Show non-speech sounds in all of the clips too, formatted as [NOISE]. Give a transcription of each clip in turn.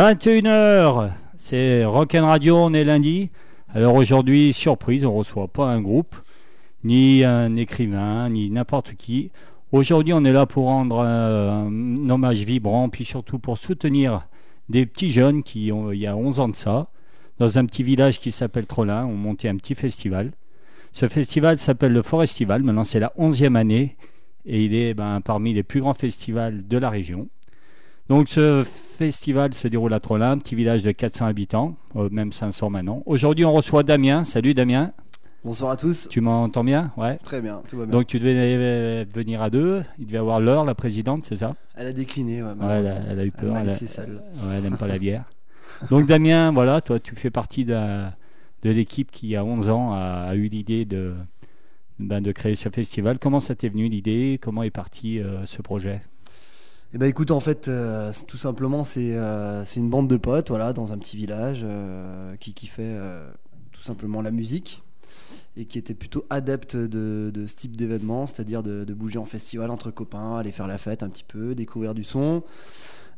21h, c'est Rock'n Radio, on est lundi. Alors aujourd'hui, surprise, on reçoit pas un groupe, ni un écrivain, ni n'importe qui. Aujourd'hui, on est là pour rendre un hommage vibrant, puis surtout pour soutenir des petits jeunes qui, il y a 11 ans de ça, dans un petit village qui s'appelle Trollin, ont monté un petit festival. Ce festival s'appelle le Forestival, maintenant c'est la 11e année, et il est ben, parmi les plus grands festivals de la région. Donc ce festival se déroule à Trollin, petit village de 400 habitants, euh, même 500 maintenant. Aujourd'hui, on reçoit Damien. Salut Damien. Bonsoir à tous. Tu m'entends bien? Ouais. Très bien, tout va bien. Donc tu devais venir à deux. Il devait avoir l'heure, la présidente, c'est ça? Elle a décliné, ouais, Ouais, elle, a, elle a eu peur. Elle, a- laissé seule. ouais, elle n'aime pas la bière. Donc Damien, voilà, toi tu fais partie de, de l'équipe qui, à 11 ans, a, a eu l'idée de, ben, de créer ce festival. Comment ça t'est venu l'idée? Comment est parti euh, ce projet? Eh ben écoute, en fait, euh, tout simplement, c'est euh, c'est une bande de potes, voilà, dans un petit village, euh, qui, qui fait tout simplement la musique et qui était plutôt adepte de, ce type d'événement, c'est-à-dire de, bouger en festival entre copains, aller faire la fête un petit peu, découvrir du son,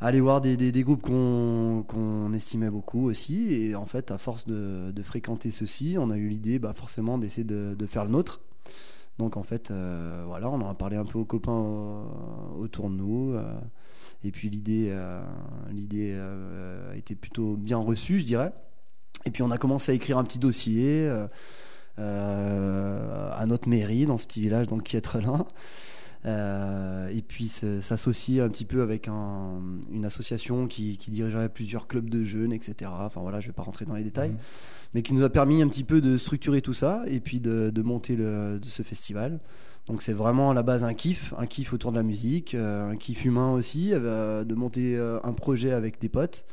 aller voir des, groupes qu'on estimait beaucoup aussi. Et en fait, à force de, de fréquenter ceux-ci, on a eu l'idée bah, forcément d'essayer de, de faire le nôtre. Donc en fait, euh, voilà, on en a parlé un peu aux copains autour de nous. euh, et puis l'idée l'idée euh, a été plutôt bien reçue, je dirais. Et puis on a commencé à écrire un petit dossier à notre mairie dans ce petit village donc qui est Trelin. Euh, et puis s'associer un petit peu avec un- une association qui, qui dirigerait plusieurs clubs de jeunes, etc. Enfin voilà, je ne vais pas rentrer dans les détails, Mhm. mais qui nous a permis un petit peu de structurer tout ça et puis de, de monter le, de ce festival. Donc c'est vraiment à la base un kiff, un kiff autour de la musique, euh, un kiff humain aussi, euh, de monter un projet avec des potes.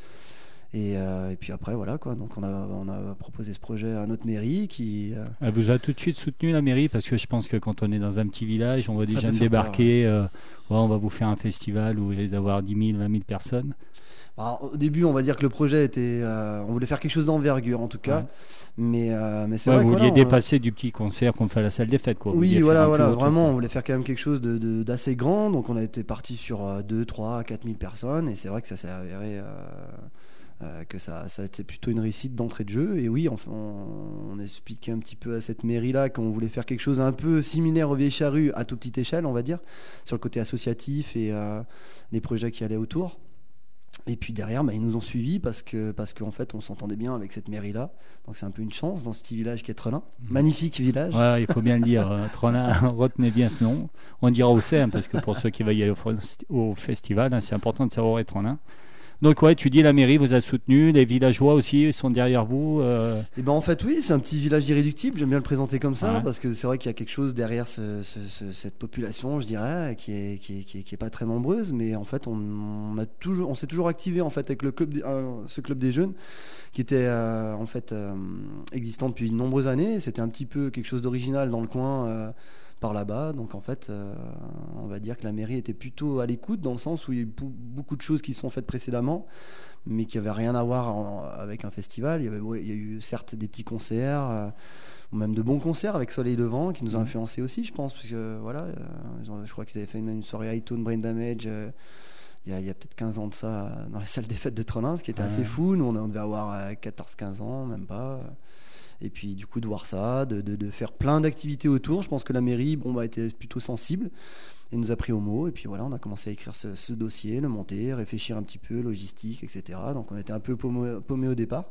Et, euh, et puis après voilà quoi, donc on a, on a proposé ce projet à notre mairie qui... euh, Elle vous a tout de suite soutenu la mairie parce que je pense que quand on est dans un petit village, on voit des Ça jeunes peut faire débarquer, euh, ouais, on va vous faire un festival où va y avoir 10 000, 20 000 personnes. Alors, au début, on va dire que le projet était. on voulait faire quelque chose d'envergure en tout cas. Ouais. Mais, mais c'est Ouais, vrai vous vouliez on- dépasser du petit concert qu'on fait à la salle des fêtes. Quoi. Vous Oui, voilà, voilà, vraiment, on voulait faire quand même quelque chose de- de- d'assez grand. Donc, on a été parti sur euh, 2, 3, 4 000 personnes. Et c'est vrai que ça s'est avéré que ça, ça a été plutôt une réussite d'entrée de jeu. Et oui, on, on expliquait un petit peu à cette mairie-là qu'on voulait faire quelque chose un peu similaire au Vieilles Charrues, à toute petite échelle, on va dire, sur le côté associatif et euh, les projets qui allaient autour. Et puis derrière, bah, ils nous ont suivis parce que parce qu'en fait, on s'entendait bien avec cette mairie-là. Donc c'est un peu une chance dans ce petit village qui est Trelin. Mhm. Magnifique village. Ouais, il faut bien le dire. euh, Trollin, [LAUGHS] retenez bien ce nom. On dira où c'est, hein, parce que pour ceux qui veulent y aller au, festi- au festival, hein, c'est important de savoir où est Trollin. Donc ouais, tu dis la mairie vous a soutenu, les villageois aussi sont derrière vous. euh, Et ben en fait oui, c'est un petit village irréductible, j'aime bien le présenter comme ça, Ouais. parce que c'est vrai qu'il y a quelque chose derrière ce- ce- ce- cette population, je dirais, qui est, qui, est, qui est- qui est pas très nombreuse, mais en fait on, on a toujours, on s'est toujours activé en fait avec le club, euh, ce club des jeunes, qui était euh, en fait euh, existant depuis de nombreuses années. C'était un petit peu quelque chose d'original dans le coin. Euh, par là-bas, donc en fait, euh, on va dire que la mairie était plutôt à l'écoute dans le sens où il y a eu beaucoup de choses qui se sont faites précédemment, mais qui n'avaient rien à voir en- avec un festival. Il y, avait, ouais, il y a eu certes des petits concerts, euh, ou même de bons concerts avec Soleil Levant, qui nous a Mhm. influencé aussi, je pense, parce que voilà, euh, ils ont- je crois qu'ils avaient fait une, une soirée iTunes Brain Damage. euh, il y a, peut-être 15 ans de ça euh, dans la salle des fêtes de Trollin, ce qui était Ouais. assez fou. Nous, on, on devait avoir euh, 14-15 ans, même pas. Et puis, du coup, de voir ça, de, de- de faire plein d'activités autour. Je pense que la mairie bon, bah, était plutôt sensible et nous a pris au mot. Et puis voilà, on a commencé à écrire ce, dossier, le monter, réfléchir un petit peu, logistique, etc. Donc, on était un peu paumé, au départ.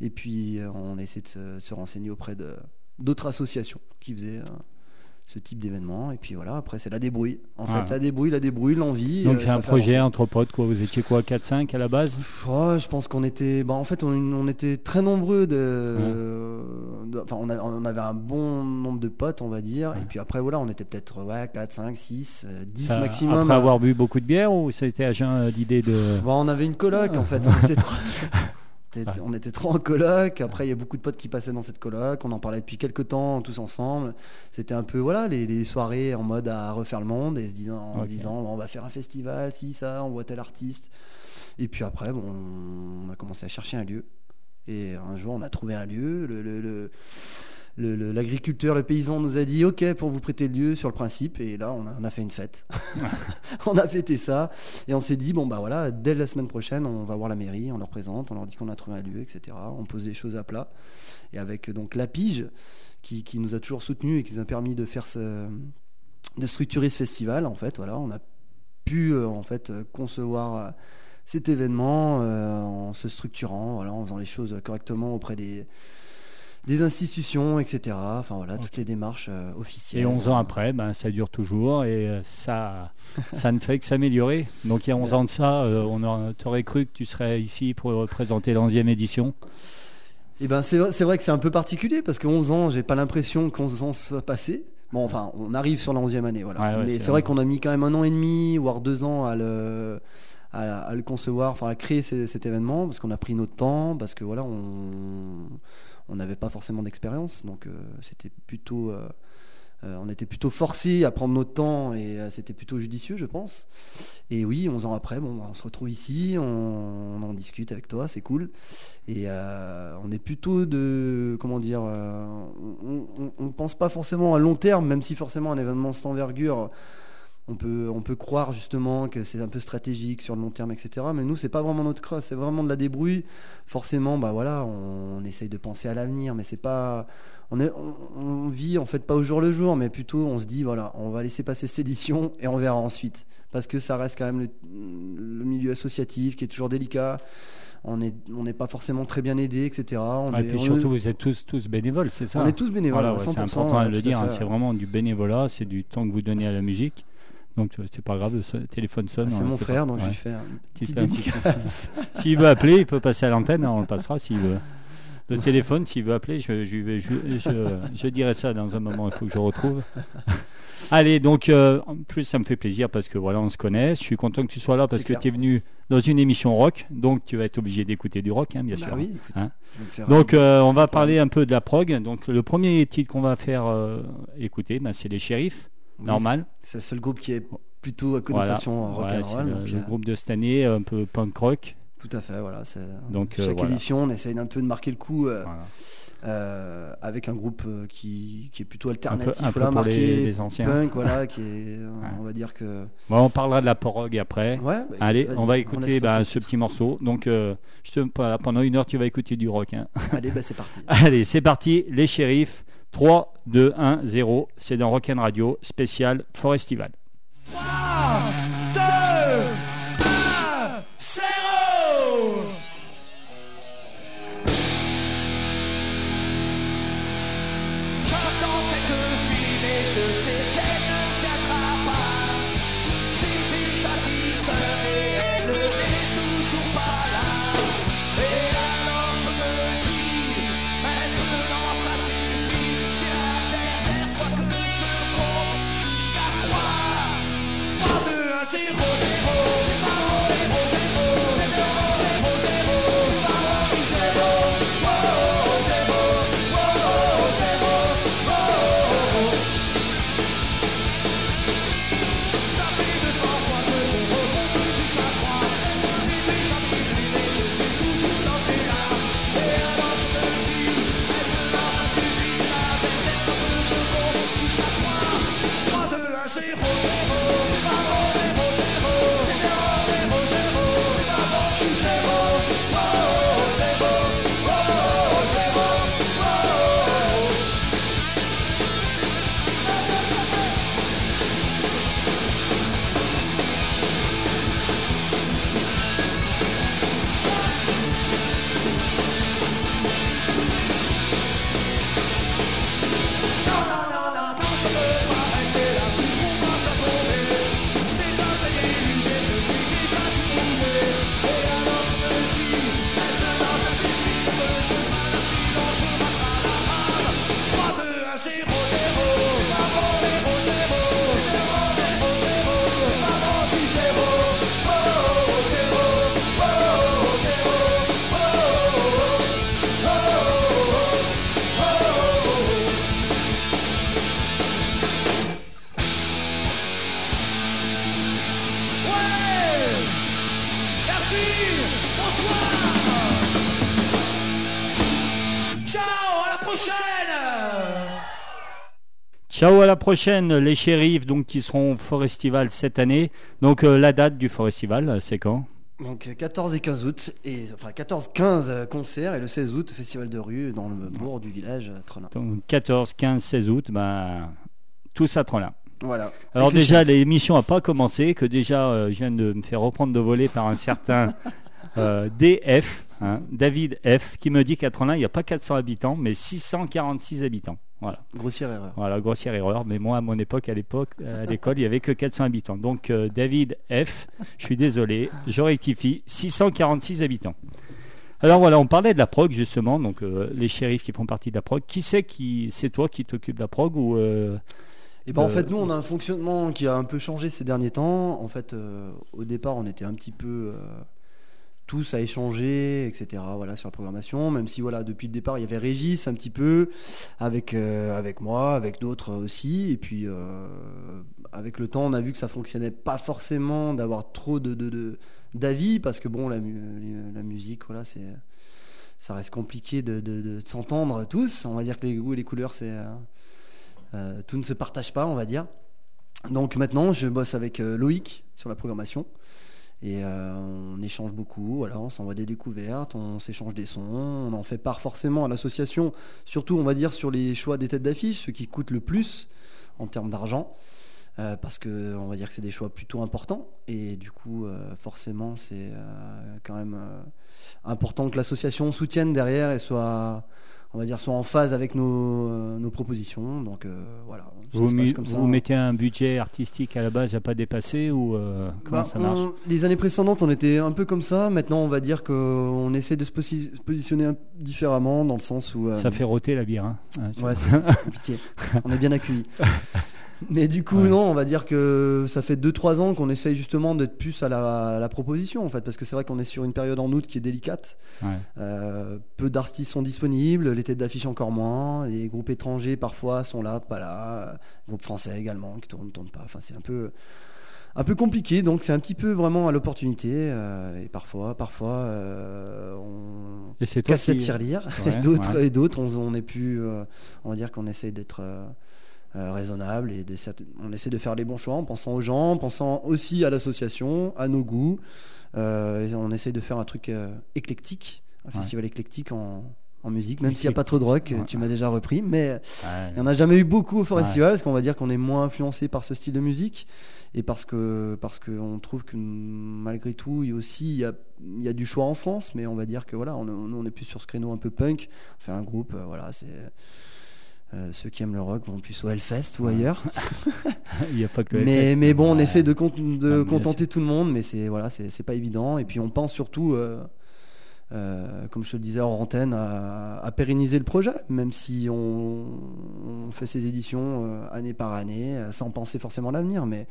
Et puis, euh, on a essayé de se, se renseigner auprès de- d'autres associations qui faisaient euh, ce type d'événement. Et puis voilà, après, c'est la débrouille. En Ah. fait, la débrouille, la débrouille, l'envie. Donc euh, c'est un projet entre potes, quoi. Vous étiez quoi, 4-5 à la base? Je pense qu'on était, bah, en fait, on, on était très nombreux de, de- enfin, on, a- on avait un bon nombre de potes, on va dire, Ouais. et puis après, voilà, on était peut-être ouais, 4, 5, 6, euh, 10 Ça, maximum. Après avoir bu beaucoup de bière ou c'était à jeun l'idée de. Bon, on avait une coloc, en fait, [LAUGHS] on était trop, était- [LAUGHS] Ouais. on était trop en coloc, après, il y a beaucoup de potes qui passaient dans cette coloc, on en parlait depuis quelques temps, tous ensemble, c'était un peu, voilà, les, les soirées en mode à refaire le monde, et se disant, en se disant, on va faire un festival, si, ça, on voit tel artiste, et puis après, bon, on a commencé à chercher un lieu. Et un jour, on a trouvé un lieu. Le, le- le- le- le- l'agriculteur, le, paysan nous a dit OK pour vous prêter le lieu sur le principe. Et là, on a, on a fait une fête. [LAUGHS] on a fêté ça. Et on s'est dit, bon, bah voilà, dès la semaine prochaine, on va voir la mairie, on leur présente, on leur dit qu'on a trouvé un lieu, etc. On pose les choses à plat. Et avec euh, donc la pige, qui, qui nous a toujours soutenus et qui nous a permis de faire ce, de structurer ce festival, en fait, voilà, on a pu euh, en fait concevoir euh, cet événement en se structurant, voilà, en faisant les choses correctement auprès des, des institutions, etc. Enfin voilà, toutes les démarches euh, officielles. Et 11 ans après, ben, ça dure toujours et euh, ça, [LAUGHS] ça ne fait que s'améliorer. Donc il y a 11 ans de ça, euh, on aurait- t'aurais cru que tu serais ici pour présenter la 11e édition. Et ben c'est vrai- que c'est un peu particulier parce que 11 ans, j'ai pas l'impression que 11 ans soient passés. Bon, enfin, on arrive sur la 11e année, voilà. Ouais, ouais, Mais c'est c'est vrai vrai. qu'on a mis quand même un an et demi, voire deux ans à le, à, à le concevoir, enfin à créer ces- cet événement parce qu'on a pris notre temps, parce que voilà, on on n'avait pas forcément d'expérience, donc euh, c'était plutôt, euh, euh, on était plutôt forcé à prendre notre temps et c'était plutôt judicieux, je pense. Et oui, 11 ans après, bon, on se retrouve ici, on, en discute avec toi, c'est cool. Et on est plutôt de, comment dire, on ne pense pas forcément à long terme, même si forcément un événement de cette envergure, on peut, on peut croire justement que c'est un peu stratégique sur le long terme, etc. Mais nous, c'est pas vraiment notre crosse, c'est vraiment de la débrouille. Forcément, bah voilà, on, on essaye de penser à l'avenir, mais c'est pas, on, est, on, on vit en fait pas au jour le jour, mais plutôt on se dit voilà, on va laisser passer cette édition et on verra ensuite, parce que ça reste quand même le, le milieu associatif qui est toujours délicat. On n'est on pas forcément très bien aidé, etc. On et est- puis on surtout, est- vous êtes tous, tous bénévoles, c'est ça on est tous bénévoles, Voilà, à ouais, c'est 100%, important à ouais, le dire. hein, c'est vraiment du bénévolat, c'est du temps que vous donnez à la musique. Donc c'est pas grave, le téléphone sonne. Ah, C'est on mon frère, pas. donc je Ouais. lui fais une petite fais un petit dédicace. S'il veut appeler, il peut passer à l'antenne, on le passera s'il veut. Le téléphone, s'il veut appeler, je, je, je, je- je dirai ça dans un moment, il faut que je retrouve. [LAUGHS] Allez, donc euh, en plus ça me fait plaisir parce que voilà, on se connaît. Je suis content que tu sois là parce que tu es venu dans une émission rock, donc tu vas être obligé d'écouter du rock, hein, bien Bah sûr. oui, écoute, Hein. je faire Donc euh, on va parler un peu de la prog. Donc le premier titre qu'on va faire euh, écouter, ben, c'est les shérifs, normal. C'est le seul groupe qui est plutôt à Voilà. connotation rock and roll. le, euh, groupe de cette année, un peu punk rock. Tout à fait, voilà. Donc, euh, chaque voilà. édition, on essaye un peu de marquer le coup euh, avec un groupe qui, qui est plutôt Un peu, alternatif, un peu pour les, marqué les anciens. punk, voilà, qui est, [LAUGHS] on va dire que. Bon, on parlera de la prog après. Ouais. bah, Allez, on va écouter bah, ce petit morceau. Donc, euh, je te, voilà, pendant une heure, tu vas écouter du rock. hein. Allez, bah, c'est [LAUGHS] parti. Allez, c'est parti. Les shérifs. 3, 2, 1, 0. C'est dans Rock'n Radio, spécial Forestival. 3, la prochaine, les shérifs donc qui seront au Forestival cette année. Donc euh, la date du Forestival, c'est quand? Donc euh, 14 et 15 août, et, enfin 14-15 euh, concerts et le 16 août, festival de rue dans le bourg du village euh, Trelin. Donc 14, 15, 16 août, ben, tous à Trollin. Voilà. Alors Avec déjà, l'émission n'a pas commencé, que déjà euh, je viens de me faire reprendre de voler par un certain [LAUGHS] euh, DF, hein, David F, qui me dit qu'à Trollin, il n'y a pas 400 habitants, mais 646 habitants. Voilà. Grossière erreur. Voilà, grossière erreur, mais moi à mon époque, à l'époque, à l'école, il n'y avait que 400 habitants. Donc euh, David F, je suis désolé, je rectifie, 646 habitants. Alors voilà, on parlait de la prog justement, donc euh, les shérifs qui font partie de la prog. Qui c'est qui, c'est toi qui t'occupes de la prog ou euh, Et ben en Euh, fait nous on a un fonctionnement qui a un peu changé ces derniers temps. En fait euh, au départ on était un petit peu euh, tous à échanger, etc. Voilà sur la programmation. Même si voilà depuis le départ il y avait Régis un petit peu avec euh, avec moi, avec d'autres aussi. Et puis euh, avec le temps on a vu que ça fonctionnait pas forcément d'avoir trop de de- de- d'avis parce que bon la, la musique voilà c'est ça reste compliqué de, s'entendre tous. On va dire que les goûts et les couleurs c'est euh, tout ne se partage pas, on va dire. Donc maintenant, je bosse avec Loïc sur la programmation. Et euh, on échange beaucoup, on s'envoie des découvertes, on s'échange des sons, on en fait part forcément à l'association, surtout on va dire sur les choix des têtes d'affiche, ce qui coûte le plus en termes d'argent, euh, parce que on va dire que c'est des choix plutôt importants, et du coup euh, forcément c'est quand même important que l'association soutienne derrière et soit, on va dire, soit en phase avec nos, euh, nos propositions. Donc euh, voilà, ça vous, se passe mi- comme ça. vous mettez un budget artistique à la base à pas dépasser ou euh, comment Bah, ça marche? on- les années précédentes, on était un peu comme ça. Maintenant, on va dire qu'on essaie de se posi- positionner un- différemment dans le sens où. euh, Ça fait rôter la bière. hein. Ah, Ouais, c'est [LAUGHS] compliqué. on est bien accueillis. Mais du coup, Ouais. non, on va dire que ça fait 2-3 ans qu'on essaye justement d'être plus à la, à la proposition, en fait, parce que c'est vrai qu'on est sur une période en août qui est délicate. Ouais. Euh, peu d'artistes sont disponibles, les têtes d'affiche encore moins, les groupes étrangers parfois sont là, pas là, euh, groupes français également qui tournent, tournent pas. Enfin, c'est un peu, un peu compliqué, donc c'est un petit peu vraiment à l'opportunité. euh, et parfois, parfois, euh, on Et casse la qui- tirelire, Ouais, [LAUGHS] et d'autres, ouais. et d'autres, on, on est plus, euh, on va dire qu'on essaye d'être raisonnable et on essaie de faire les bons choix en pensant aux gens, en pensant aussi à l'association, à nos goûts. Euh, et on essaye de faire un truc euh, éclectique, un Ouais. festival éclectique en, en musique, même s'il n'y a pas trop de rock, Ouais. tu m'as déjà repris, mais Ouais. il n'y en a jamais eu beaucoup au festival, parce qu'on va dire qu'on est moins influencé par ce style de musique, et parce que parce qu'on trouve que malgré tout, il y a aussi il y a, il y a du choix en France, mais on va dire que voilà, on, nous, on est plus sur ce créneau un peu punk, on fait un groupe, euh, voilà, c'est euh, ceux qui aiment le rock vont plus au Hellfest ou ailleurs. [LAUGHS] Il n'y a pas que le Mais, Hellfest. mais bon, on Ouais. essaie de, con- contenter tout le monde, mais c'est voilà, c'est pas évident. Et puis on pense surtout, euh, euh, comme je te le disais hors antenne, à, à pérenniser le projet, même si on, on fait ces éditions euh, année par année, euh, sans penser forcément à l'avenir. Mais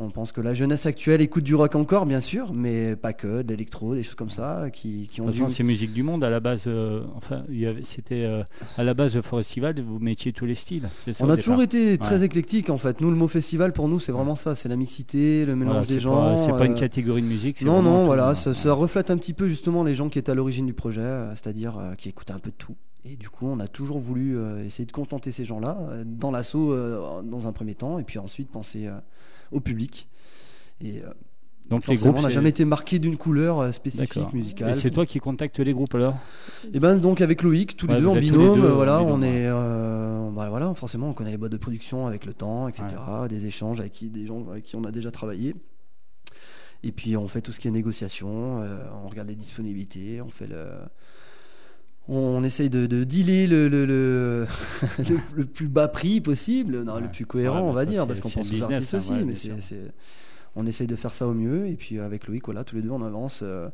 on pense que la jeunesse actuelle écoute du rock encore, bien sûr, mais pas que, de l'électro, des choses comme ça, qui, qui De ont toute façon, c'est musique du monde à la base. euh, enfin, c'était euh, à la base le Festival. Vous mettiez tous les styles. Ça On a toujours été très Ouais. éclectique en fait. Nous, le mot festival pour nous, c'est vraiment ça, c'est la mixité, le mélange Voilà, des gens. C'est pas une euh, catégorie de musique. c'est Non, non, voilà, ça, ça reflète un petit peu justement les gens qui étaient à l'origine du projet, c'est-à-dire qui écoutaient un peu de tout. Et du coup, on a toujours voulu essayer de contenter ces gens-là dans l'assaut dans un premier temps, et puis ensuite penser au public. Et euh, Donc les forcément, groupes. on n'a jamais été marqué d'une couleur euh, spécifique musicale. Et c'est toi qui contactes les groupes alors? Et ben donc avec Loïc, tous les deux en binôme, deux euh, en voilà, binôme, on est, euh, bah, voilà, forcément, on connaît les boîtes de production avec le temps, etc. Des échanges avec qui, des gens avec qui on a déjà travaillé. Et puis on fait tout ce qui est négociation, euh, on regarde les disponibilités, on fait le, on essaye de, de dealer le, le, le, [LAUGHS] le- le plus bas prix possible, non, le plus cohérent, Ouais, on bah va dire, parce qu'on pense aux artistes hein, aussi, ouais, mais on essaye de faire ça au mieux. Et puis avec Loïc, voilà, tous les deux on avance. euh,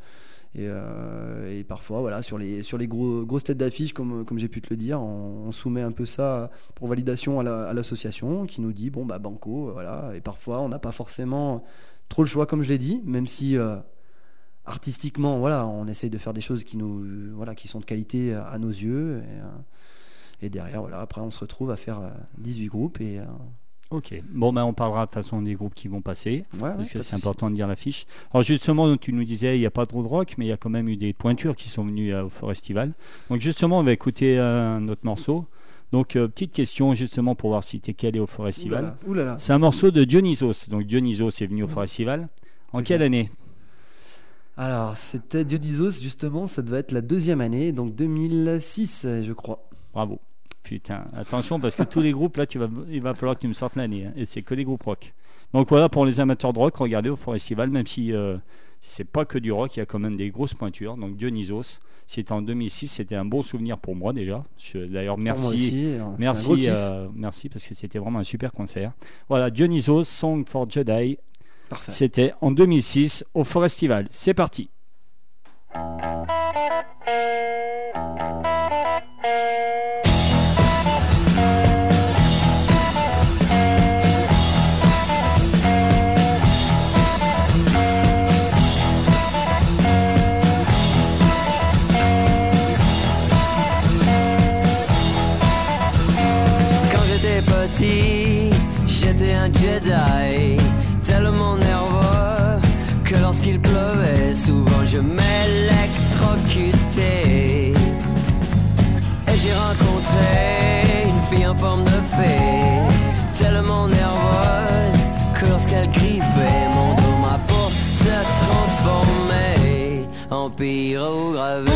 et, euh, et parfois, voilà, sur les, sur les gros, grosses têtes d'affiche, comme, comme j'ai pu te le dire, on, on soumet un peu ça pour validation à la- à l'association qui nous dit, bon, bah, banco, euh, voilà. Et parfois, on n'a pas forcément trop le choix, comme je l'ai dit, même si euh, artistiquement, voilà, on essaye de faire des choses qui, nous, voilà, qui sont de qualité à, à nos yeux. Et, euh, et derrière, voilà, après, on se retrouve à faire euh, 18 groupes et. euh, Ok. Bon, ben, on parlera de toute façon des groupes qui vont passer. Ouais, ouais, parce que c'est important de dire l'affiche. Alors justement, tu nous disais, il n'y a pas trop de rock, mais il y a quand même eu des pointures qui sont venues euh, au Forestival. Donc justement, on va écouter euh, autre morceau. Donc euh, petite question justement pour voir si tu es calé au Forestival. C'est un morceau de Dionysos. Donc Dionysos est venu au Forestival. En quelle année? Alors, c'était Dionysos, justement, ça devait être la deuxième année, donc 2006, euh, je crois. Bravo. Putain, attention parce que tous les groupes là, tu vas, il va falloir que tu me sortes l'année. hein, et c'est que des groupes rock. Donc voilà pour les amateurs de rock, regardez au Forestival, même si euh, c'est pas que du rock, il y a quand même des grosses pointures. Donc Dionysos, c'était en 2006, c'était un bon souvenir pour moi déjà. D'ailleurs, merci. aussi, gros Merci, euh, merci parce que c'était vraiment un super concert. Voilà, Dionysos, Song for Jedi. C'était en 2006 au Forestival. C'est parti. Quand j'étais petit, j'étais un Jedi, pays au grave.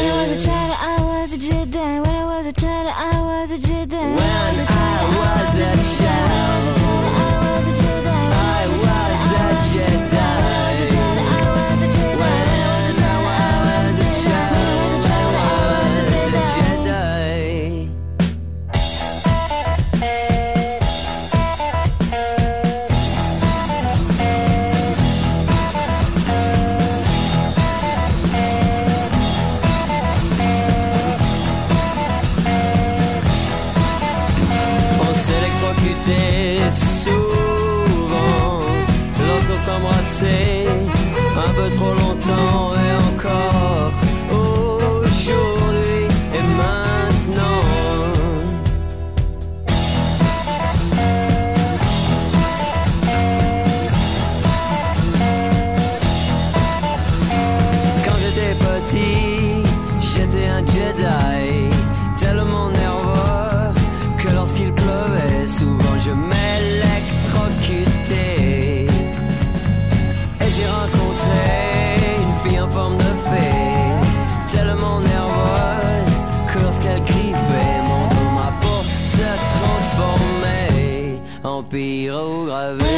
gravé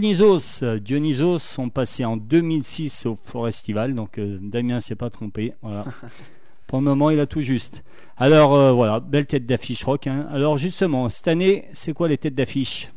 Dionysos, Dionysos sont passés en 2006 au Forestival, donc euh, Damien s'est pas trompé. Voilà. [LAUGHS] Pour le moment, il a tout juste. Alors euh, voilà, belle tête d'affiche rock. hein. Alors justement, cette année, c'est quoi les têtes d'affiche?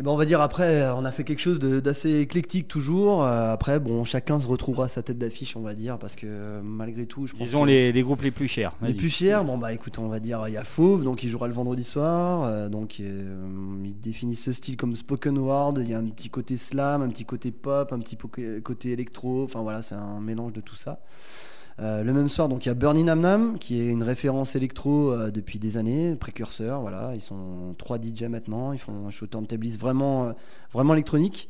Eh ben, on va dire après, on a fait quelque chose d'assez éclectique toujours. Euh, après, bon, chacun se retrouvera sa tête d'affiche, on va dire, parce que euh, malgré tout, je pense Disons que- les, les groupes les plus chers. Les plus chers, bon bah écoute, on va dire il y a Fauve, donc il jouera le vendredi soir, euh, donc euh, il définit ce style comme spoken word, il y a un petit côté slam, un petit côté pop, un petit côté électro, enfin voilà, c'est un mélange de tout ça. Euh, le même soir, donc il y a Bernie Nam Nam, qui est une référence électro euh, depuis des années, précurseur, voilà, ils sont trois DJ maintenant, ils font un show turntablist vraiment, euh, vraiment électronique.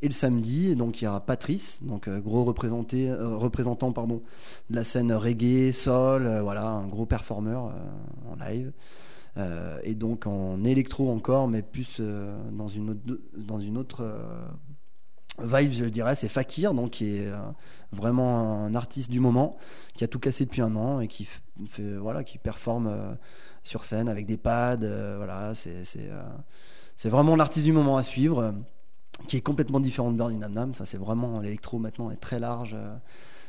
Et le samedi, donc il y aura Patrice, donc gros représenté, représentant pardon, de la scène reggae, soul, voilà, un gros performeur en live. Et donc en électro encore, mais plus dans une autre, dans une autre vibe, je dirais, c'est Fakir, donc qui est euh, vraiment un artiste du moment, qui a tout cassé depuis un an et qui voilà, qui performe euh, sur scène avec des pads. euh, voilà, c'est c'est, vraiment l'artiste du moment à suivre, qui est complètement différent de Bernie Nam Nam. Enfin, c'est vraiment l'électro maintenant est très large.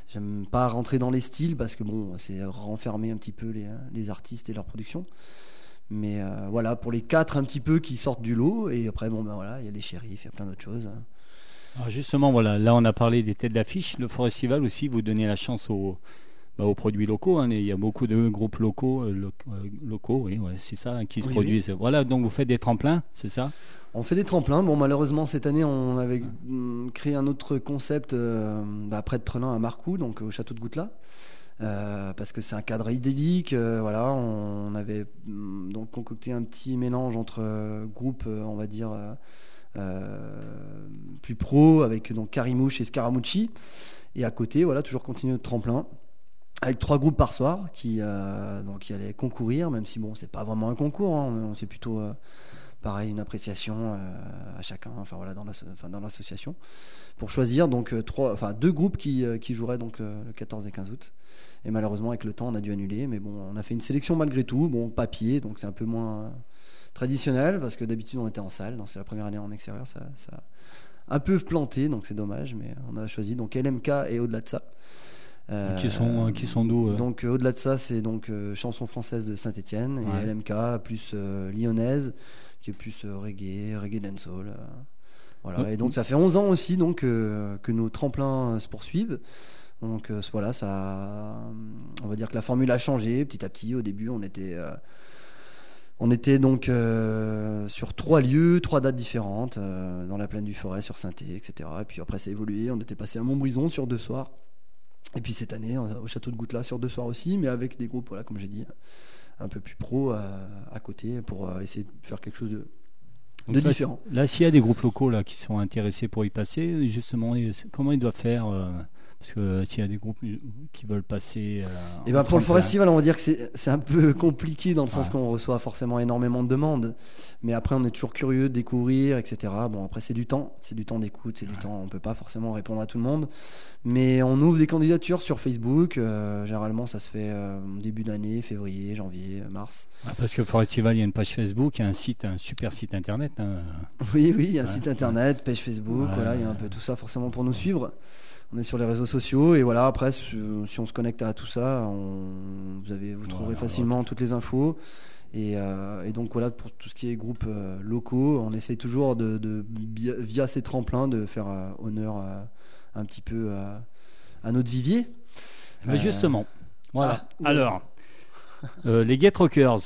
J'aime pas rentrer dans les styles parce que bon, c'est renfermer un petit peu les, artistes et leur production. Mais voilà, pour les quatre un petit peu qui sortent du lot, et après, bon ben voilà, il y a les shérifs, il y a plein d'autres choses. Alors justement, voilà, là on a parlé des têtes d'affiche. Le Forestival aussi, vous donnez la chance aux, bah, aux produits locaux. hein. Il y a beaucoup de groupes locaux, euh, lo- euh, locaux, oui, ouais, c'est ça, hein, qui se Oui, produisent. Voilà, donc vous faites des tremplins, c'est ça? On fait des tremplins. Bon, malheureusement, cette année, on avait hum, créé un autre concept euh, bah, près de Trelin à Marcoux, donc au château de Goutelas. Euh, parce que c'est un cadre idyllique, euh, voilà, on avait hum, donc concocté un petit mélange entre groupes, on va dire, euh, plus pro, avec donc Carimouche et Scaramucci, et à côté, voilà, toujours continuer de tremplin, avec trois groupes par soir qui, euh, donc, qui allaient concourir, même si bon, c'est pas vraiment un concours, hein, c'est plutôt euh, pareil une appréciation à chacun enfin voilà dans l'association pour choisir donc trois enfin deux groupes qui, qui joueraient donc le 14 et 15 août. Et malheureusement avec le temps on a dû annuler mais bon on a fait une sélection malgré tout bon papier donc c'est un peu moins traditionnel parce que d'habitude on était en salle donc c'est la première année en extérieur ça, ça a un peu planté donc c'est dommage mais on a choisi donc LMK et au-delà de ça Euh, Qui sont- euh, qui sont d'où, euh? donc euh, au-delà de ça c'est donc chanson française de Saint-Étienne Ouais. et LMK plus lyonnaise qui est plus reggae, reggae dancehall. voilà. Ouais. Et donc ça fait 11 ans aussi donc, que nos tremplins se poursuivent. Donc voilà, ça, on va dire que la formule a changé petit à petit. Au début, on était, on était donc euh, sur trois lieux, trois dates différentes, euh, dans la plaine du Forêt, sur saint etc. Et puis après, ça a évolué. On était passé à Montbrison sur deux soirs. Et puis cette année, euh, au château de Goutelas sur deux soirs aussi, mais avec des groupes, voilà, comme j'ai dit, un peu plus pro euh, à côté pour essayer de faire quelque chose de, Donc de là, différent. Là, s'il y a des groupes locaux là, qui sont intéressés pour y passer, justement, comment ils doivent faire Parce que euh, s'il y a des groupes euh, qui veulent passer. euh, Et en ben pour le festival, on va dire que c'est un peu compliqué dans le sens Ouais. qu'on reçoit forcément énormément de demandes. Mais après, on est toujours curieux de découvrir, etc. Bon, après, c'est du temps, c'est du temps d'écoute, c'est du temps. On peut pas forcément répondre à tout le monde. Mais on ouvre des candidatures sur Facebook. euh, généralement, ça se fait euh, début d'année, février, janvier, euh, mars. Ah, Parce que Forestival, il y a une page Facebook, il y a un site, un super site internet. hein. Oui, oui, il y a un Ouais, site internet, page Facebook, voilà, il y a un peu tout ça forcément pour nous suivre. On est sur les réseaux sociaux et voilà, après, si, si on se connecte à tout ça, on- vous, avez, vous trouverez facilement toutes les infos. Et, euh, et donc voilà, pour tout ce qui est groupes euh, locaux, on essaye toujours de, de- via, ces tremplins de faire euh, honneur un petit peu à notre vivier. Mais justement, voilà. ah, Alors, les Get Rockers,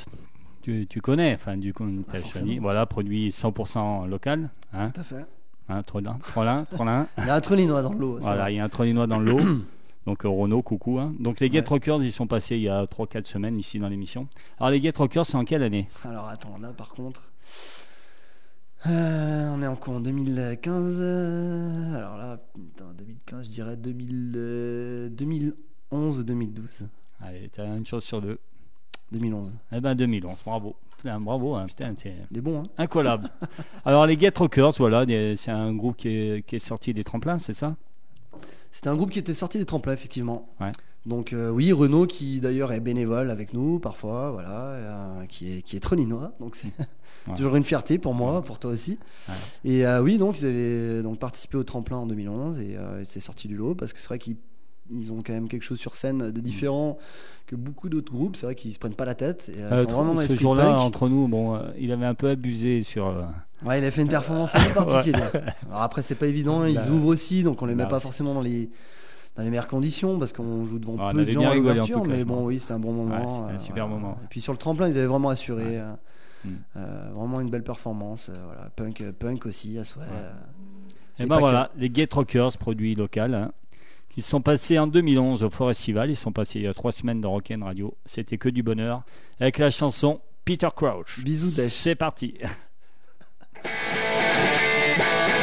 tu, tu connais, enfin, du coup, forcément. choisi, voilà, produit 100% local, hein, Tout à fait. Hein, Trolin, Trolin, Trolin. Il y a un trolinois dans l'eau. Voilà, il y a un Trolinois dans le lot. [COUGHS] Donc euh, Renault, coucou. hein. Donc les Get Ouais. Rockers, ils sont passés il y a 3-4 semaines ici dans l'émission. Alors les Get Rockers, c'est en quelle année? Alors attends, là par contre. euh, on est en quoi En 2015 euh, Alors là, putain, 2015, je dirais 2000, euh, 2011 ou 2012. Allez, t'as une chose sur deux. 2011. Eh ben 2011, bravo. Putain, bravo, hein, putain, t'es Des bons, hein incollable. [LAUGHS] Alors les Get Rockers, voilà, c'est un groupe qui est, qui est sorti des tremplins, c'est ça? C'était un groupe qui était sorti des tremplins, effectivement. Ouais. Donc euh, oui, Renault qui d'ailleurs est bénévole avec nous parfois, voilà, euh, qui est qui est donc c'est [LAUGHS] Ouais. toujours une fierté pour moi, pour toi aussi. Ouais. Et euh, oui, donc ils avaient donc participé au tremplin en 2011 et c'est sorti du lot parce que c'est vrai qu'ils ils ont quand même quelque chose sur scène de différent que beaucoup d'autres groupes. C'est vrai qu'ils se prennent pas la tête. Et, euh, Euh, sont vraiment Ce jour-là, entre nous, bon, euh, il avait un peu abusé sur. Ouais, il a fait une performance peu [LAUGHS] particulière. Alors après, c'est pas évident. Ils Bah, ouvrent aussi, donc on les met bah, pas forcément dans les dans les meilleures conditions parce qu'on joue devant Ah, peu de gens à l'ouverture. Mais bon, oui, c'était un bon moment. Ouais, un super moment. Et puis sur le tremplin, ils avaient vraiment assuré. Ouais. euh, Mm. euh, vraiment une belle performance. voilà. Punk, punk aussi à souhait. Et ben voilà, les Get Rockers, produits local, hein, qui sont passés en 2011 au Forestival. Ils sont passés il y a trois semaines dans Rock'n Radio. C'était que du bonheur. Avec la chanson Peter Crouch. Bisous. C'est parti. [LAUGHS]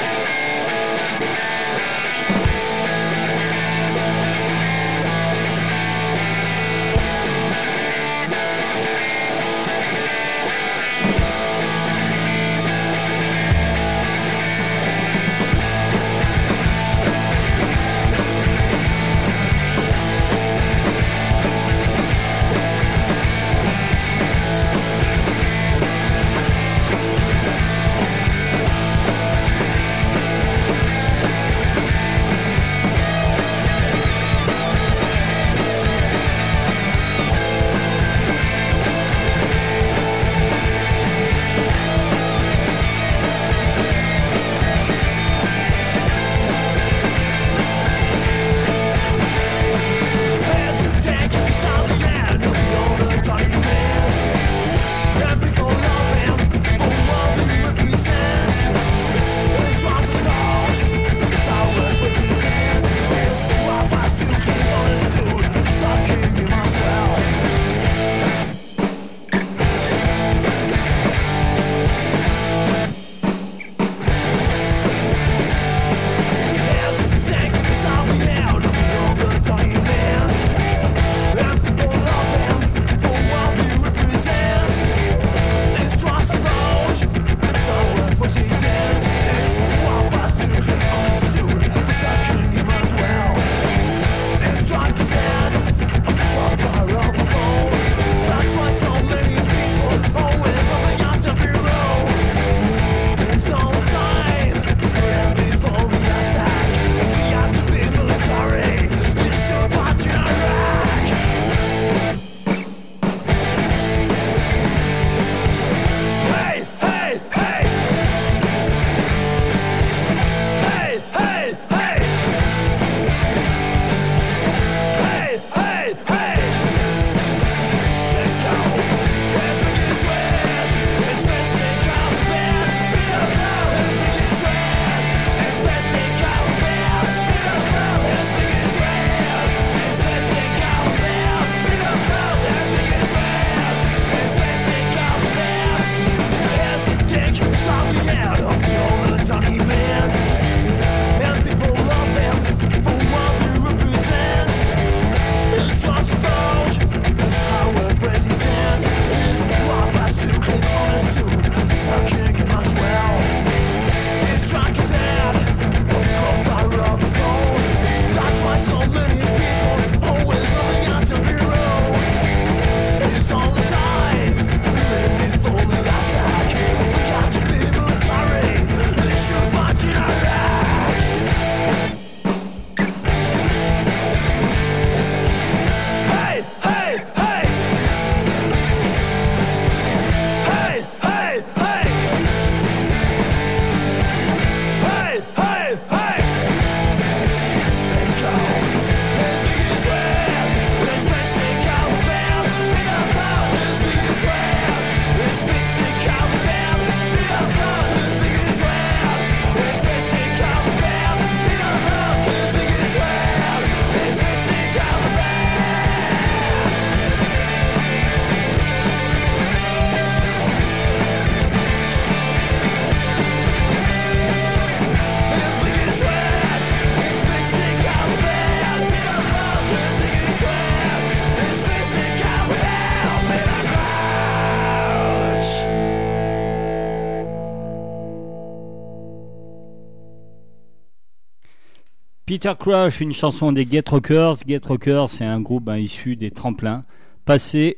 Peter Crush, une chanson des Get Rockers. Get Rockers, c'est un groupe ben, issu des tremplins, passé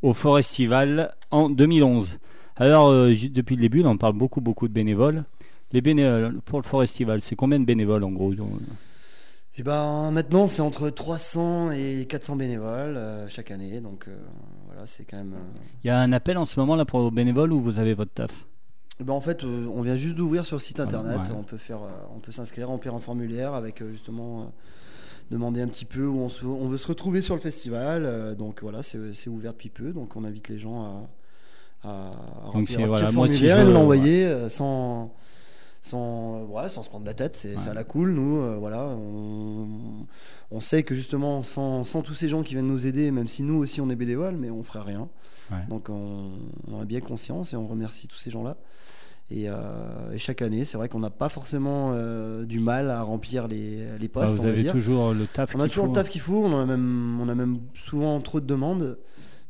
au Forestival en 2011. Alors, euh, depuis le début, on parle beaucoup, beaucoup de bénévoles. Les bénévoles pour le Forestival, c'est combien de bénévoles en gros Et ben, maintenant, c'est entre 300 et 400 bénévoles euh, chaque année. Donc euh, voilà, c'est quand même. Il y a un appel en ce moment là pour les bénévoles ou vous avez votre taf? Eh ben, en fait, euh, on vient juste d'ouvrir sur le site internet. ouais. On peut faire, euh, on peut s'inscrire, remplir un formulaire avec euh, justement demander un petit peu où on, se- on veut se retrouver sur le festival. Donc voilà, c'est ouvert depuis peu. Donc on invite les gens à, remplir un petit moi, si formulaire je et l'envoyer sans sans, sans se prendre la tête, c'est Ouais. à la cool. Nous, euh, voilà, on, on sait que justement, sans, sans tous ces gens qui viennent nous aider, même si nous aussi on est bénévoles, mais on ferait rien. Ouais. Donc on, on a bien conscience et on remercie tous ces gens-là. Et, euh, et chaque année, c'est vrai qu'on n'a pas forcément euh, du mal à remplir les, les Ah, postes. Vous on avez toujours le taf On a toujours faut. le taf qu'il faut, on a, même, on a même souvent trop de demandes.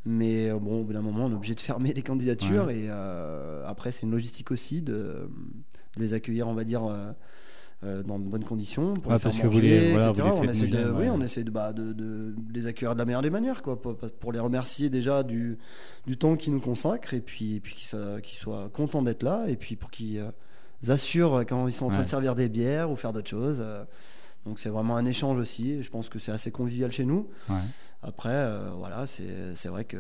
Mais euh, bon, au bout d'un moment, on est obligé de fermer les candidatures. Et euh, après, c'est une logistique aussi de, de les accueillir, on va dire, euh, dans de bonnes conditions. Pour les faire parce que vous manger, les- voilà, etc. vous les on essaie de, bouger, oui, ouais. on essaie de, bah, de, de- les accueillir de la meilleure des manières, quoi, pour, pour les remercier déjà du, du temps qu'ils nous consacrent et puis, et puis qu'ils soient, contents d'être là et puis pour qu'ils euh, assurent quand ils sont en train Ouais. de servir des bières ou faire d'autres choses. euh, donc c'est vraiment un échange aussi. Je pense que c'est assez convivial chez nous. Ouais. Après, euh, voilà, c'est vrai que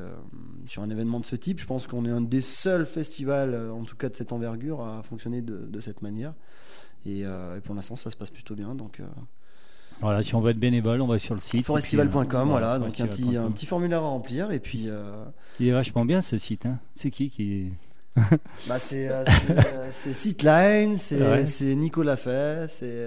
sur un événement de ce type, je pense qu'on est un des seuls festivals, en tout cas de cette envergure, à fonctionner de, de cette manière. Et, euh, et pour l'instant, ça se passe plutôt bien. Donc, euh, Voilà, si on veut être bénévole, on va sur le site. forestival.com, euh, voilà, donc un petit, un petit formulaire à remplir. Et puis, Il est vachement bien ce site. Hein. C'est qui qui [LAUGHS] bah, c'est euh, c'est, Nicolas Fay, c'est.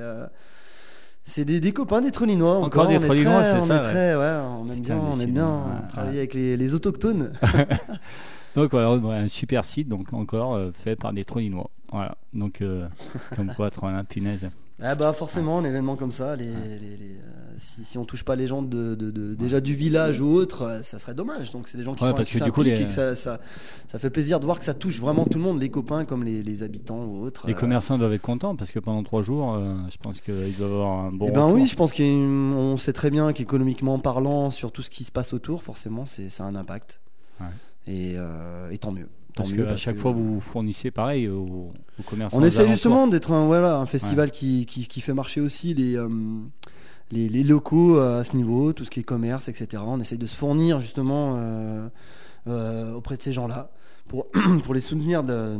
c'est des, des copains des Trolinois. Encore des Trolinois, c'est on ça, est très- ouais, on aime Putain, bien, on aime bien ouais, travailler avec les, les autochtones. [LAUGHS] [LAUGHS] Donc voilà, un super site, donc encore euh, fait par des Trolinois. Voilà, donc euh, [LAUGHS] comme quoi, Trollin, punaise. Ah bah forcément, un événement comme ça, les, les- les, euh, si, si on touche pas les gens de, de- de- déjà du village ou autre, ça serait dommage. Donc c'est des gens qui Ouais, sont parce que du coup, s'impliquent les- et que ça, ça, ça fait plaisir de voir que ça touche vraiment tout le monde, les copains comme les, habitants ou autres. Les Euh, commerçants doivent être contents parce que pendant trois jours, euh, je pense qu'ils doivent avoir un bon. eh ben oui, je pense qu'on sait très bien qu'économiquement parlant, sur tout ce qui se passe autour, forcément, c'est ça a un impact. Ouais. Et, euh, et tant mieux. Tant Parce mieux qu'à chaque que- fois, vous fournissez pareil aux, aux commerçants. On essaie justement d'être un, voilà, un festival qui, qui, qui fait marcher aussi les, euh, les, les locaux euh, à ce niveau, tout ce qui est commerce, etc. On essaie de se fournir justement euh, euh, auprès de ces gens-là pour, [CLEARS THROAT] pour les soutenir de,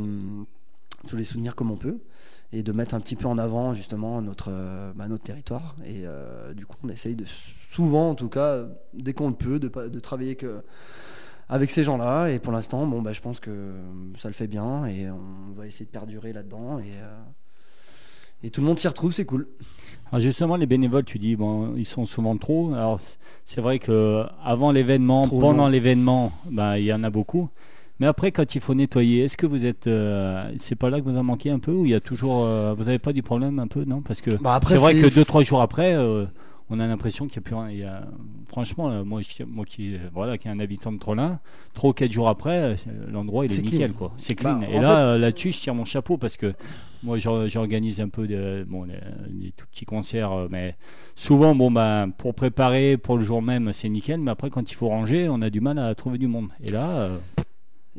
pour les soutenir comme on peut et de mettre un petit peu en avant justement notre, bah, notre territoire. Et du coup, on essaye de souvent, en tout cas, dès qu'on le peut, de, de travailler que avec ces gens-là. Et pour l'instant, bon, bah, je pense que ça le fait bien et on va essayer de perdurer là-dedans. Et, euh, et tout le monde s'y retrouve, c'est cool. Alors justement, les bénévoles, tu dis, bon, ils sont souvent trop. Alors c'est vrai que avant l'événement, pendant l'événement, bah, il y en a beaucoup. Mais après, quand il faut nettoyer, est-ce que vous êtes, euh, c'est pas là que vous en manquez un peu ou il y a toujours, euh, vous n'avez pas du problème un peu, non? Parce que Bah, c'est vrai que deux trois jours après, euh, on a l'impression qu'il n'y a plus rien. Il y a- franchement, là, moi, je- moi qui, euh, voilà, qui est un habitant de Trollin, trois ou quatre jours après, euh, l'endroit il est, clean. nickel, quoi. C'est clean. Bah, Et là, euh, là-dessus, je tire mon chapeau parce que moi, j'or- j'organise un peu de, bon, des, des tout petits concerts, euh, mais souvent, bon, bah, pour préparer pour le jour même, c'est nickel, mais après, quand il faut ranger, on a du mal à trouver du monde. Et là, euh,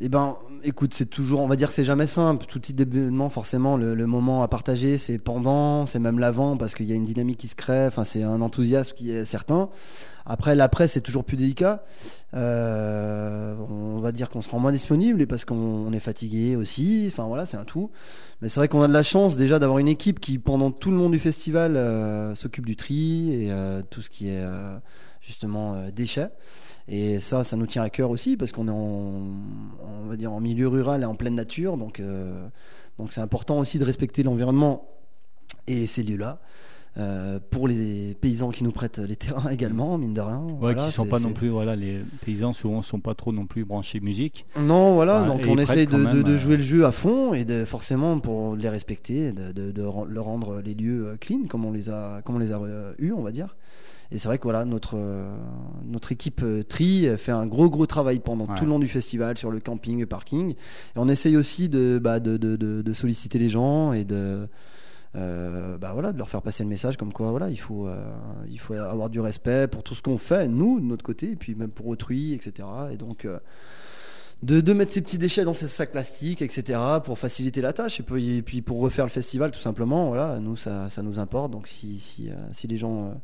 Eh ben, écoute, c'est toujours, on va dire c'est jamais simple. Tout type d'événement, forcément, le, moment à partager, c'est pendant, c'est même l'avant, parce qu'il y a une dynamique qui se crée. C'est un enthousiasme qui est certain. Après, l'après, c'est toujours plus délicat. Euh, on va dire qu'on se rend moins disponible et parce qu'on on est fatigué aussi. Enfin voilà, c'est un tout. Mais c'est vrai qu'on a de la chance déjà d'avoir une équipe qui, pendant tout le long du festival, euh, s'occupe du tri et euh, tout ce qui est justement déchets. Et ça, ça nous tient à cœur aussi parce qu'on est en, va en milieu rural et en pleine nature. Donc, euh, donc c'est important aussi de respecter l'environnement et ces lieux-là. Euh, pour les paysans qui nous prêtent les terrains également, mine de rien. ouais, Voilà, qui sont pas non plus, voilà, les paysans souvent sont pas trop non plus branchés musique. Non, voilà, donc on essaye de, euh, jouer le jeu à fond et de forcément pour les respecter, de, de- leur rendre les lieux euh, clean comme on les a, comme on les a eus, on va dire. Et c'est vrai que voilà, notre, notre équipe tri fait un gros gros travail pendant Ouais. tout le long du festival sur le camping, le parking. Et on essaye aussi de, bah, de, de- de- de solliciter les gens et de euh, bah voilà, de leur faire passer le message comme quoi voilà, il faut, euh, il faut avoir du respect pour tout ce qu'on fait, nous, de notre côté, et puis même pour autrui, etc. Et donc, euh, de, de mettre ces petits déchets dans ces sacs plastiques, etc., pour faciliter la tâche, et puis, et puis pour refaire le festival, tout simplement, voilà, nous, ça, ça nous importe. Donc, si, si, si les gens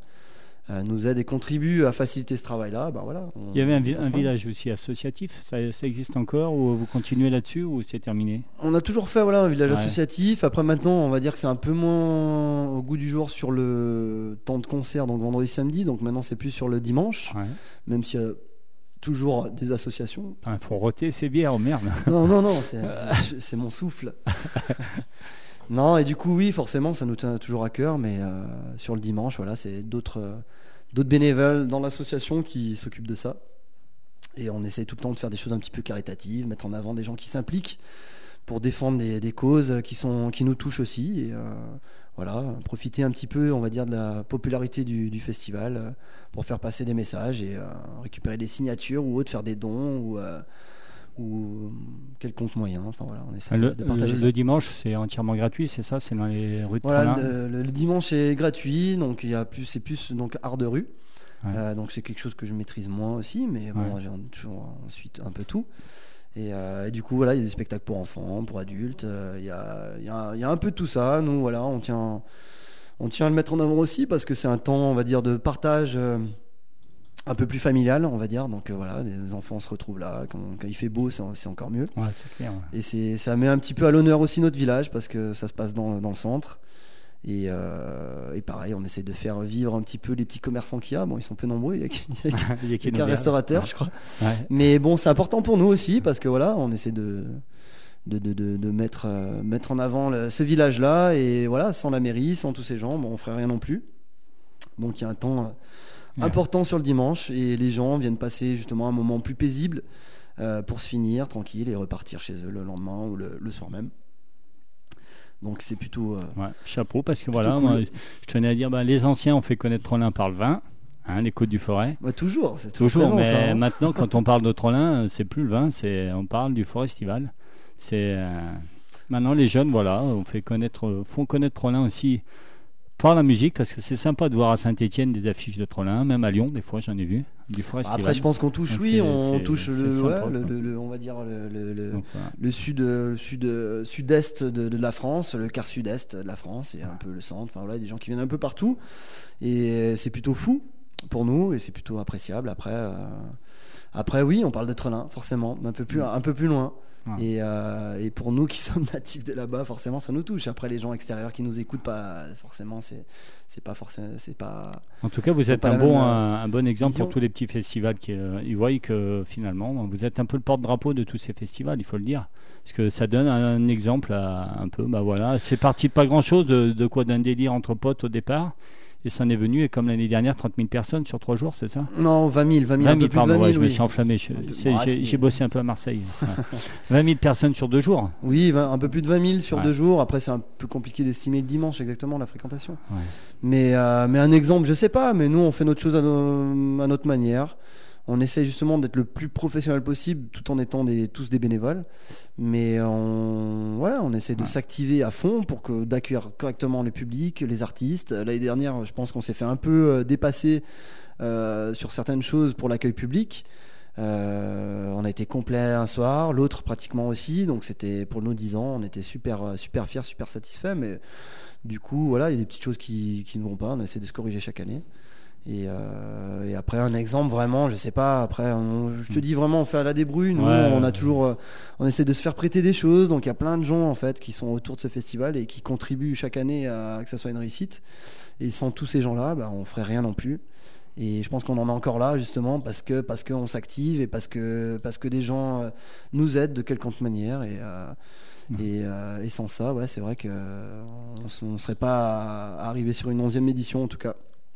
nous aident et contribuent à faciliter ce travail-là, bah voilà. on- Il y avait un, village aussi associatif, ça, ça existe encore ou vous continuez là-dessus ou c'est terminé? On a toujours fait voilà, un village Ouais. associatif. Après maintenant, on va dire que c'est un peu moins au goût du jour sur le temps de concert, donc vendredi samedi. Donc maintenant c'est plus sur le dimanche, Ouais. même s'il y a toujours des associations. Il faut roter ces bières, oh merde. Non, non, non, c'est [LAUGHS] mon souffle. [LAUGHS] non, et du coup, oui, forcément, ça nous tient toujours à cœur, mais euh, sur le dimanche, voilà, c'est d'autres euh, d'autres bénévoles dans l'association qui s'occupent de ça. Et on essaye tout le temps de faire des choses un petit peu caritatives, mettre en avant des gens qui s'impliquent pour défendre des, causes qui, nous touchent aussi. Et euh, voilà, profiter un petit peu, on va dire, de la popularité du, festival pour faire passer des messages et récupérer des signatures ou autre, faire des dons ou quelconque moyen. Enfin voilà, on essaie Le, de partager le- ça. le dimanche, c'est entièrement gratuit, c'est ça C'est dans les rues de Voilà, le, le- dimanche est gratuit, donc il y a plus, c'est plus donc art de rue. Ouais. Euh, donc c'est quelque chose que je maîtrise moins aussi, mais bon, Ouais. j'ai toujours ensuite un peu tout. Et, euh, et du coup, voilà, il y a des spectacles pour enfants, pour adultes. euh, Il y, a, il y a- il y a un peu de tout ça. Nous, voilà, on tient, on tient à le mettre en avant aussi parce que c'est un temps, on va dire, de partage euh, un peu plus familial, on va dire. Donc euh, voilà, les enfants se retrouvent là. Quand, quand il fait beau, c'est encore mieux. Ouais, c'est clair. ouais. Et c'est, ça met un petit peu à l'honneur aussi notre village parce que ça se passe dans, dans le centre. Et, euh, et pareil, on essaie de faire vivre un petit peu les petits commerçants qu'il y a. Bon, ils sont peu nombreux, il y a, qu'un restaurateur, je crois. Mais bon, c'est important pour nous aussi parce que voilà, on essaie de, de, de- de- de mettre, euh, mettre en avant le- ce village-là. Et voilà, sans la mairie, sans tous ces gens, bon, on ferait rien non plus. Donc il y a un temps Ouais. important sur le dimanche et les gens viennent passer justement un moment plus paisible euh, pour se finir tranquille et repartir chez eux le lendemain ou le, le soir même. Donc c'est plutôt. euh, Ouais, chapeau, parce que voilà, cool. moi, je tenais à dire, bah, les anciens ont fait connaître Trollin par le vin, hein, les côtes du forêt. bah, toujours, c'est toujours, Toujours, présent, mais ça, hein. maintenant, [LAUGHS] quand on parle de Trollin, c'est plus le vin, c'est on parle du forestival. C'est euh, maintenant les jeunes, voilà, on fait connaître, font connaître Trollin aussi par la musique, parce que c'est sympa de voir à Saint-Étienne des affiches de Trollin, même à Lyon, des fois, j'en ai vu, du Bah, forestival. Après, je pense qu'on touche, Donc oui, on touche le, sympa, ouais, le- quoi. le- le- on va dire le, le- le- Donc, voilà. le sud, sud, sud-est de, de la France, le quart sud-est de la France et un peu le centre. Enfin voilà, des gens qui viennent un peu partout et c'est plutôt fou pour nous et c'est plutôt appréciable. Après, euh, après oui, on parle de Trelin forcément, un peu plus, un peu plus loin. Ouais. Et, euh, et pour nous qui [LAUGHS] sommes natifs de là-bas, forcément, ça nous touche. Après, les gens extérieurs qui nous écoutent, pas forcément, c'est c'est pas forcément, c'est pas. En tout cas, vous êtes un bon, même, un, un bon exemple vision. pour tous les petits festivals qui euh, ils voient que finalement, vous êtes un peu le porte-drapeau de tous ces festivals, il faut le dire. Parce que ça donne un, exemple à un peu, bah voilà, c'est parti de pas grand-chose, de, de quoi d'un délire entre potes au départ. Et ça en est venu, et comme l'année dernière, 30 000 personnes sur trois jours, c'est ça? Non, 20 000, 20 000, 20 un peu 000, plus de pardon, 20 000, ouais, je me oui. suis enflammé. J'ai bossé un peu à Marseille. [LAUGHS] Ouais. 20 000 personnes sur deux jours. Oui, vingt- un peu plus de 20 000 sur Ouais. deux jours. Après, c'est un peu compliqué d'estimer le dimanche exactement la fréquentation. Mais, euh, mais un exemple, je sais pas, mais nous, on fait notre chose à, à notre manière. On essaie justement d'être le plus professionnel possible tout en étant des, tous des bénévoles. Mais on, ouais, on essaie de Ouais. s'activer à fond pour que d'accueillir correctement le public, les artistes. L'année dernière, je pense qu'on s'est fait un peu euh, dépasser euh, sur certaines choses pour l'accueil public. Euh, on a été complet un soir, l'autre pratiquement aussi. Donc c'était pour nous 10 ans, on était super, super fiers, super satisfaits. Mais du coup, voilà, il y a des petites choses qui, qui ne vont pas. On essaie de se corriger chaque année. Et, euh, et après, un exemple vraiment, je sais pas. Après, on- je te dis vraiment, on fait à la débrouille. Nous, Ouais. on a toujours, euh, on essaie de se faire prêter des choses. Donc il y a plein de gens en fait qui sont autour de ce festival et qui contribuent chaque année à, que ça soit une réussite. Et sans tous ces gens-là, bah, on ferait rien non plus. Et je pense qu'on en est encore là justement parce que parce qu'on s'active et parce que parce que des gens euh, nous aident de quelque manière et et, et sans ça, ouais, c'est vrai que euh, on ne serait pas arrivé sur une onzième édition en tout cas.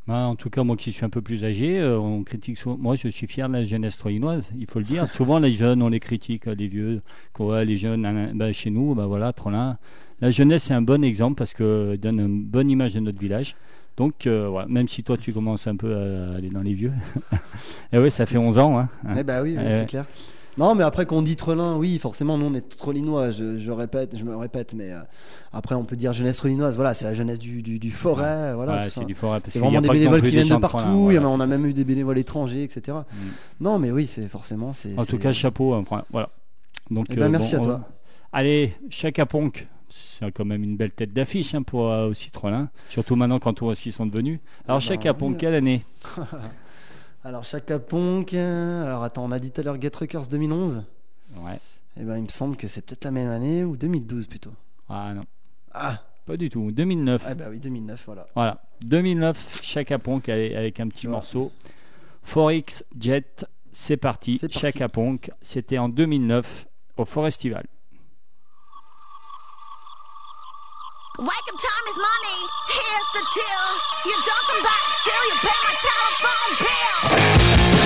Bah, en tout cas, moi qui suis un peu plus âgé, euh, on critique souvent- Moi, je suis fier de la jeunesse troyinoise, il faut le dire. [LAUGHS] souvent, les jeunes, on les critique, euh, les vieux. Quoi, les jeunes, nan. Bah, chez nous, bah, voilà, Trollin. La jeunesse, c'est un bon exemple parce que donne une bonne image de notre village. Donc, euh, même si toi, tu commences un peu à aller dans les vieux. [LAUGHS] et oui, ça fait 11 ans. Hein, hein. Eh bah oui, oui, Ouais. c'est clair. Non, mais après, quand on dit Trelin, oui, forcément, nous, on est Trolinois, je, je répète, je me répète, mais euh, après, on peut dire jeunesse Trolinoise, voilà, c'est la jeunesse du, du, du forêt, voilà. Ouais, c'est du forêt. parce C'est qu'il y a vraiment des bénévoles qui viennent de partout, Trelin, il y en a- voilà. on a même eu des bénévoles étrangers, etc. Mm. Non, mais oui, c'est forcément, c'est. En tout cas, chapeau. hein, voilà. Donc, Eh ben, merci à toi. Allez, Chaka Ponk, c'est quand même une belle tête d'affiche hein, pour euh, aussi Trollin. Surtout maintenant quand ce qu'ils sont devenus. Alors, ben, Chaka Ponk, quelle année? [LAUGHS] Alors, Chaka Ponk, alors attends, on a dit tout à l'heure Get Records 2011. Ouais. Eh ben, il me semble que c'est peut-être la même année ou 2012 plutôt. Ah non, Ah, pas du tout. 2009. ah bah oui, 2009, voilà. Voilà. 2009, Chaka Ponk avec, un petit morceau. Forex Jet, c'est parti. Parti. Chaka Ponk, c'était en 2009 au Forestival. Wake up time is money. Here's the deal. You don't come back till you pay my telephone bill.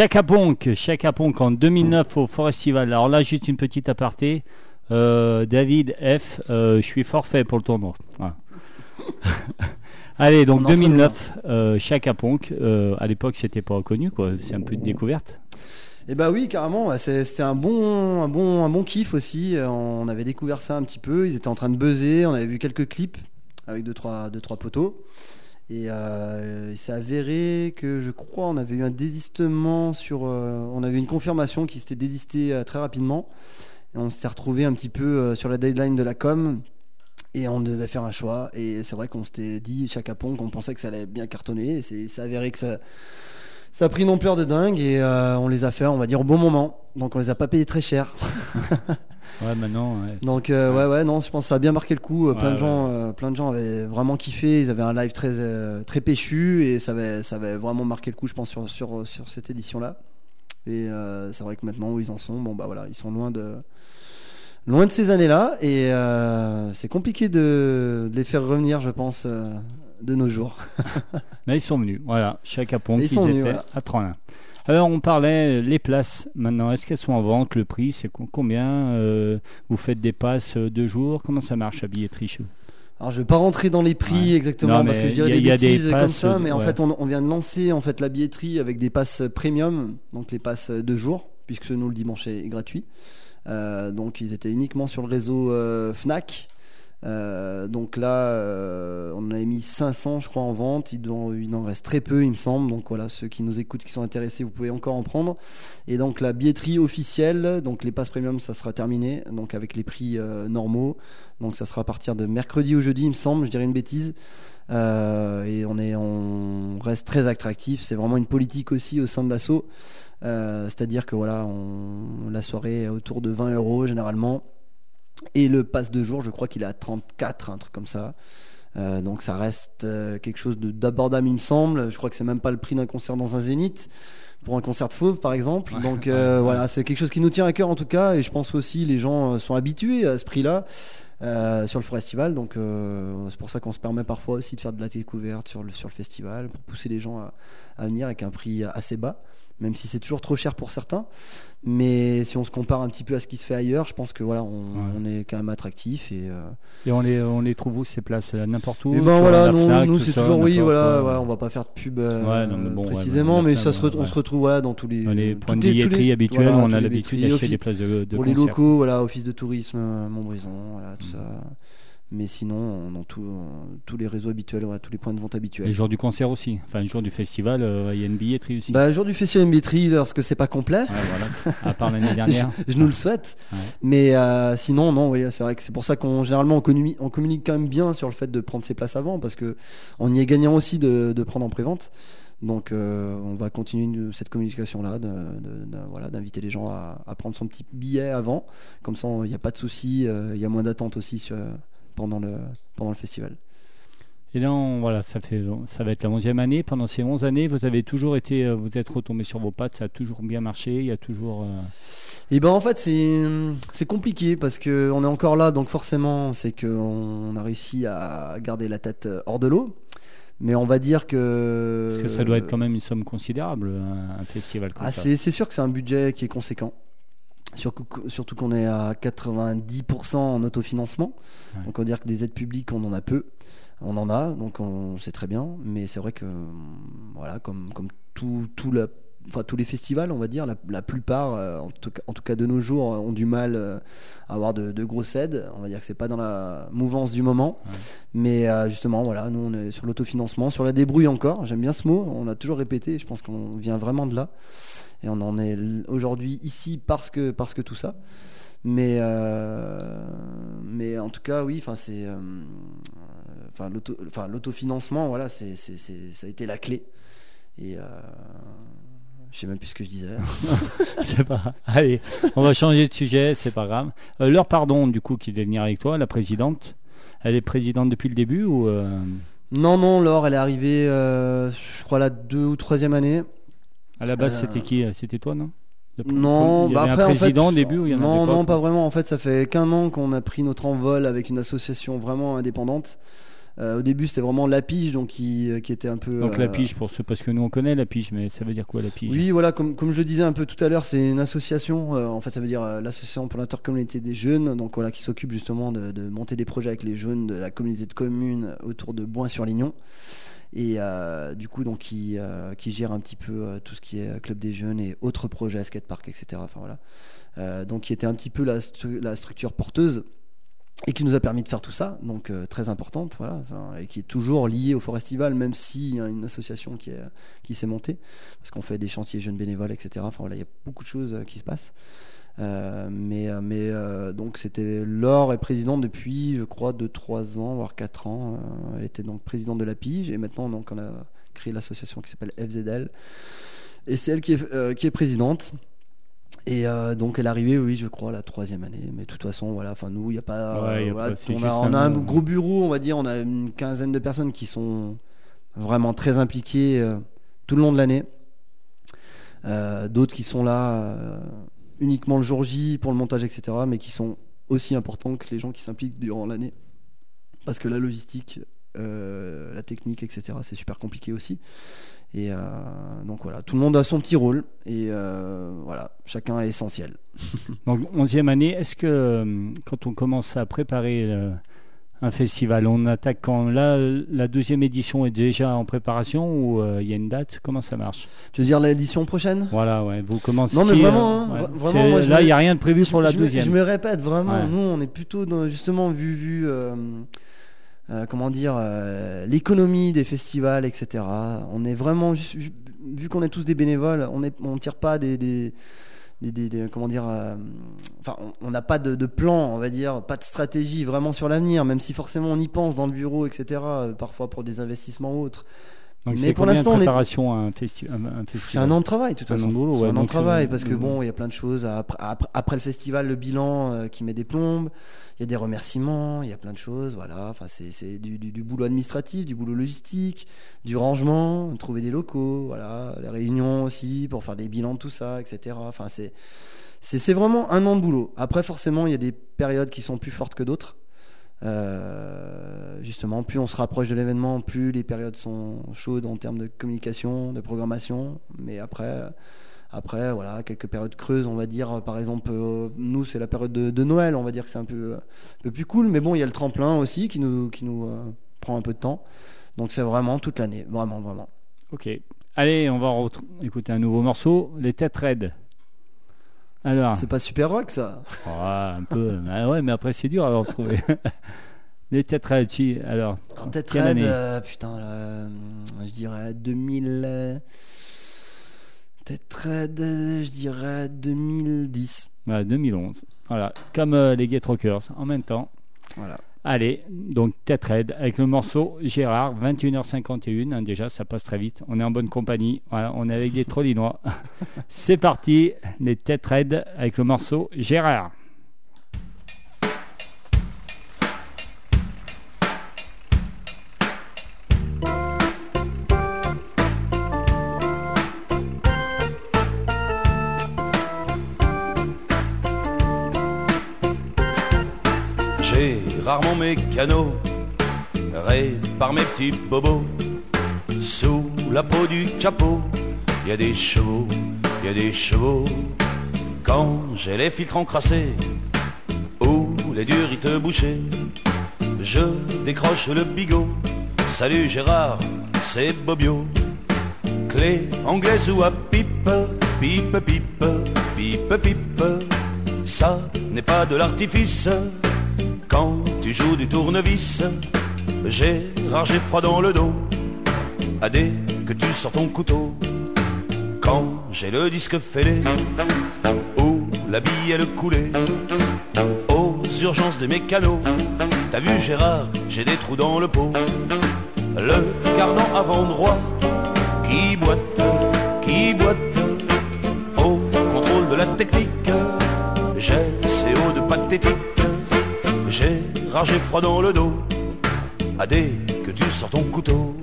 Chaka Ponk, Chaka Ponk en 2009 au Forestival. Alors là, juste une petite aparté. Euh, David F, euh, je suis forfait pour le tournoi. Voilà. [LAUGHS] Allez, donc On entre 2009, euh, Chaka Ponk. euh, à l'époque, c'était pas reconnu, quoi. C'est un peu de découverte. Et bah oui, carrément, c'était un bon, un, bon, un bon kiff aussi. On avait découvert ça un petit peu. Ils étaient en train de buzzer. On avait vu quelques clips avec deux trois, deux, trois poteaux. Et euh, il s'est avéré que je crois on avait eu un désistement sur. euh, on avait une confirmation qui s'était désisté euh, très rapidement. Et on s'était retrouvé un petit peu euh, sur la deadline de la com. Et on devait faire un choix. Et c'est vrai qu'on s'était dit, chaque apon, qu'on pensait que ça allait bien cartonner. Et c'est avéré que ça, ça a pris une ampleur de dingue. Et on les a fait, on va dire, au bon moment. Donc on les a pas payés très cher. [LAUGHS] Ouais, maintenant. ouais. Donc euh, ouais ouais non je pense que ça a bien marqué le coup. Euh, plein de gens euh, plein de gens avaient vraiment kiffé. Ils avaient un live très euh, très péchu et ça avait ça avait vraiment marqué le coup je pense sur sur, sur cette édition là. Et c'est vrai que maintenant où ils en sont bon bah voilà ils sont loin de loin de ces années là et c'est compliqué de, de les faire revenir je pense de nos jours. [LAUGHS] Mais ils sont venus, voilà, chaque apon Ils qu'ils sont étaient venus, voilà. à Trollin. Alors on parlait euh, les places maintenant, est-ce qu'elles sont en vente Le prix c'est co- combien euh, Vous faites des passes euh, de jour Comment ça marche à billetterie chez vous? Alors je vais pas rentrer dans les prix Ouais. exactement Non, parce que je dirais a- des a des bêtises comme ça, mais en fait on, on vient de lancer en fait la billetterie avec des passes premium, donc les passes de jour, puisque nous le dimanche est gratuit. Euh, donc ils étaient uniquement sur le réseau euh, Fnac. Euh, donc là, euh, on en avait mis 500, je crois, en vente. Il, en reste très peu, il me semble. Donc voilà, ceux qui nous écoutent, qui sont intéressés, vous pouvez encore en prendre. Et donc la billetterie officielle, donc les passes premium, ça sera terminé, donc avec les prix euh, normaux. Donc ça sera à partir de mercredi au jeudi, il me semble, je dirais une bêtise. Et on, est, on reste très attractif. C'est vraiment une politique aussi au sein de l'assaut. C'est-à-dire que voilà, la soirée est autour de 20 euros généralement. Et le pass de jour, je crois qu'il est à 34, un truc comme ça. Euh, donc ça reste euh, quelque chose de- d'abordable, il me semble. Je crois que c'est même pas le prix d'un concert dans un zénith pour un concert de fauve par exemple. Ouais, donc [LAUGHS] euh, ouais. voilà, c'est quelque chose qui nous tient à cœur en tout cas. Et je pense aussi les gens sont habitués à ce prix-là. sur le festival, donc c'est pour ça qu'on se permet parfois aussi de faire de la découverte sur le, sur le festival pour pousser les gens à, à venir avec un prix assez bas, même si c'est toujours trop cher pour certains. Mais si on se compare un petit peu à ce qui se fait ailleurs, je pense que voilà, on, on est quand même attractif et, euh, Et on les, on les trouve où ces places? N'importe où? Et ben voilà, nous, Fnac, nous tout c'est toujours oui, voilà, voilà, on va pas faire de pub euh, Ouais, non, mais bon, ouais, précisément, mais ça se, ret- on ouais. se retrouve voilà, dans tous les, Dans les points de billetterie habituels, voilà, on a l'habitude d'acheter des places de, de pour les locaux, voilà, office de tourisme, euh, Montbrison, voilà, Mm. tout ça. Mais sinon, tout- euh, tous les réseaux habituels, tous les points de vente habituels. Les jours du concert aussi. Enfin, le jour du festival, euh, il y a une billetterie aussi. Bah, jour du festival billetterie, lorsque c'est pas complet, Ouais, voilà. [LAUGHS] À part l'année dernière. je nous le souhaite. Ouais. Mais euh, sinon, non, oui, c'est vrai que c'est pour ça qu'on généralement on communique, on communique quand même bien sur le fait de prendre ses places avant, parce que on y est gagnant aussi de, de prendre en prévente. Donc euh, on va continuer cette communication-là, voilà, d'inviter les gens à, à prendre son petit billet avant. Comme ça, il n'y a pas de souci, euh, il y a moins d'attente aussi sur- pendant, le, pendant le festival. Et là, on- voilà, ça, fait, ça va être la 11e année. Pendant ces 11 années, vous avez toujours été, euh, vous êtes retombé sur vos pattes, ça a toujours bien marché. Il y a toujours. euh, Et ben en fait c'est c'est compliqué parce que on est encore là donc forcément c'est qu'on a réussi à garder la tête euh, hors de l'eau. Mais on va dire que Parce que ça doit être quand même une somme considérable, un, un festival comme Ah, ça. c'est c'est sûr que c'est un budget qui est conséquent. Surtout, qu'on est à 90% en autofinancement. Ouais. Donc on va dire que des aides publiques, on en a peu. On en a, donc on sait très bien. Mais c'est vrai que, voilà, comme, comme tout, tout la- enfin, tous les festivals, on va dire, la, la plupart, euh, en, tout cas, en tout cas de nos jours, ont du mal euh, à avoir de, de grosses aides. On va dire que c'est pas dans la mouvance du moment. Ouais. Mais euh, justement, voilà, nous on est sur l'autofinancement, sur la débrouille encore. J'aime bien ce mot. On l'a toujours répété. Je pense qu'on vient vraiment de là. Et on en est aujourd'hui ici parce que, parce que tout ça. Mais, euh, mais en tout cas, oui, enfin, c'est, euh, l'autofinancement, voilà, c'est, ça a été la clé. Et euh, je sais même plus ce que je disais. [LAUGHS] C'est pas. Allez, on va changer de sujet, c'est pas grave. Euh, Laure Pardon, du coup, qui devait venir avec toi, la présidente. Elle est présidente depuis le début ou euh, non, non, Laure, elle est arrivée, euh, je crois, la deux ou troisième année. à la base Euh, c'était qui C'était toi, non Non, il y bah avait après, un en fait, début ou il y en non, non, pas vraiment. En fait, ça fait qu'un an qu'on a pris notre envol avec une association vraiment indépendante. Euh, au début, c'était vraiment la pige, donc qui, qui était un peu. Donc euh, la pige, pour ceux, parce que nous on connaît la pige, mais ça veut dire quoi la pige? Oui, voilà, comme, comme je le disais un peu tout à l'heure, c'est une association. euh, en fait, ça veut dire euh, l'association pour l'intercommunauté des jeunes, donc voilà, qui s'occupe justement de, de monter des projets avec les jeunes de la communauté de communes autour de Boin-sur-Lignon. Et euh, du coup, donc, qui, euh, qui gère un petit peu euh, tout ce qui est euh, club des jeunes et autres projets, skatepark, etc. Enfin voilà. Euh, donc, qui était un petit peu la, stru- la structure porteuse et qui nous a permis de faire tout ça, donc euh, très importante, voilà, et qui est toujours liée au Forestival, même s'il y a une association qui, est, qui s'est montée, parce qu'on fait des chantiers jeunes bénévoles, etc. Enfin voilà, il y a beaucoup de choses euh, qui se passent. Euh, mais donc c'était Laure est présidente depuis je crois 2-3 ans voire 4 ans. Elle était donc présidente de la Pige et maintenant donc on a créé l'association qui s'appelle FZL et c'est elle qui est présidente. Et euh, donc elle est arrivée, oui, je crois, la troisième année. Mais de toute façon, voilà, enfin nous, il n'y a pas. Ouais, y a voilà, pas- on, a, on a un- gros bureau, on va dire, on a une quinzaine de personnes qui sont vraiment très impliquées euh, tout le long de l'année. Euh, D'autres qui sont là uniquement le jour J pour le montage, etc. Mais qui sont aussi importants que les gens qui s'impliquent durant l'année. Parce que la logistique, la technique, etc., c'est super compliqué aussi. Et euh, donc voilà, tout le monde a son petit rôle et euh, voilà, chacun est essentiel. [LAUGHS] Donc, 11e année, est-ce que euh, quand on commence à préparer euh, un festival, on attaque quand là, euh, la deuxième édition est déjà en préparation ou euh, il y a une date? Comment ça marche? Tu veux dire l'édition prochaine? Voilà, ouais, vous commencez. Non, mais vraiment, hein, ouais. vraiment, moi, là, il n'y a rien de prévu pour la je, me- deuxième. je me répète vraiment, Ouais. nous on est plutôt dans, justement vu, vu euh, euh, comment dire, euh, l'économie des festivals, etc. On est vraiment, vu qu'on est tous des bénévoles, on ne tire pas des, comment dire, euh, enfin on- n'a pas de, de plan, on va dire, pas de stratégie vraiment sur l'avenir, même si forcément on y pense dans le bureau, etc. Parfois pour des investissements autres. Donc, mais c'est pour l'instant, on est- un, festi- un- un festival C'est un an de travail, de toute Un an façon. de boulot, C'est ouais, un an de travail euh, parce que bon, il y a plein de choses. Après, après, après le festival, le bilan euh, qui met des plombes, il y a des remerciements, il y a plein de choses. Voilà, enfin, c'est du, du- du boulot administratif, du boulot logistique, du rangement, trouver des locaux, voilà, les réunions aussi pour faire des bilans de tout ça, etc. Enfin, c'est vraiment un an de boulot. Après, forcément, il y a des périodes qui sont plus fortes que d'autres. Euh, justement, plus on se rapproche de l'événement, plus les périodes sont chaudes en termes de communication, de programmation. Mais après, après voilà, quelques périodes creuses, on va dire. Par exemple, euh, nous, c'est la période de, Noël, on va dire que c'est un peu, un peu plus cool. Mais bon, il y a le tremplin aussi qui nous, qui nous euh, prend un peu de temps. Donc c'est vraiment toute l'année, vraiment, vraiment. Ok. Allez, on va écouter un nouveau morceau, Les Têtes Raides. Alors, C'est pas super rock ça Ah, un peu. [LAUGHS] Ah ouais, mais après, c'est dur à retrouver. [LAUGHS] Les tu- alors, raide, année euh, putain, euh, je dirais 2000. euh, euh, je dirais 2010. Voilà, 2011. Voilà, comme euh, les Get Rockers, en même temps. Voilà. Allez, donc tête raide avec le morceau Gérard, 21h51. hein, déjà, ça passe très vite. On est en bonne compagnie. Voilà, on est avec des trollinois. [LAUGHS] C'est parti, les raides avec le morceau Gérard. J'ai rarement mes canaux, par mes petits bobos. Sous la peau du capot, y a des chevaux, y a des chevaux. Quand j'ai les filtres encrassés, ou les durites bouchées, je décroche le bigot. Salut Gérard, c'est Bobio. Clé anglaise ou à pipe, pipe, pipe, pipe, pipe. Ça n'est pas de l'artifice. Quand tu joues du tournevis, j'ai froid dans le dos. À dès que tu sors ton couteau. Quand j'ai le disque fêlé, ou la bille coulée, aux urgences des mécanos. T'as vu Gérard, j'ai des trous dans le pot. Le cardan avant droit qui boite, qui boite au contrôle de la technique. J'ai CO de pathétique, j'ai ragé froid dans le dos. À dès que tu sors ton couteau.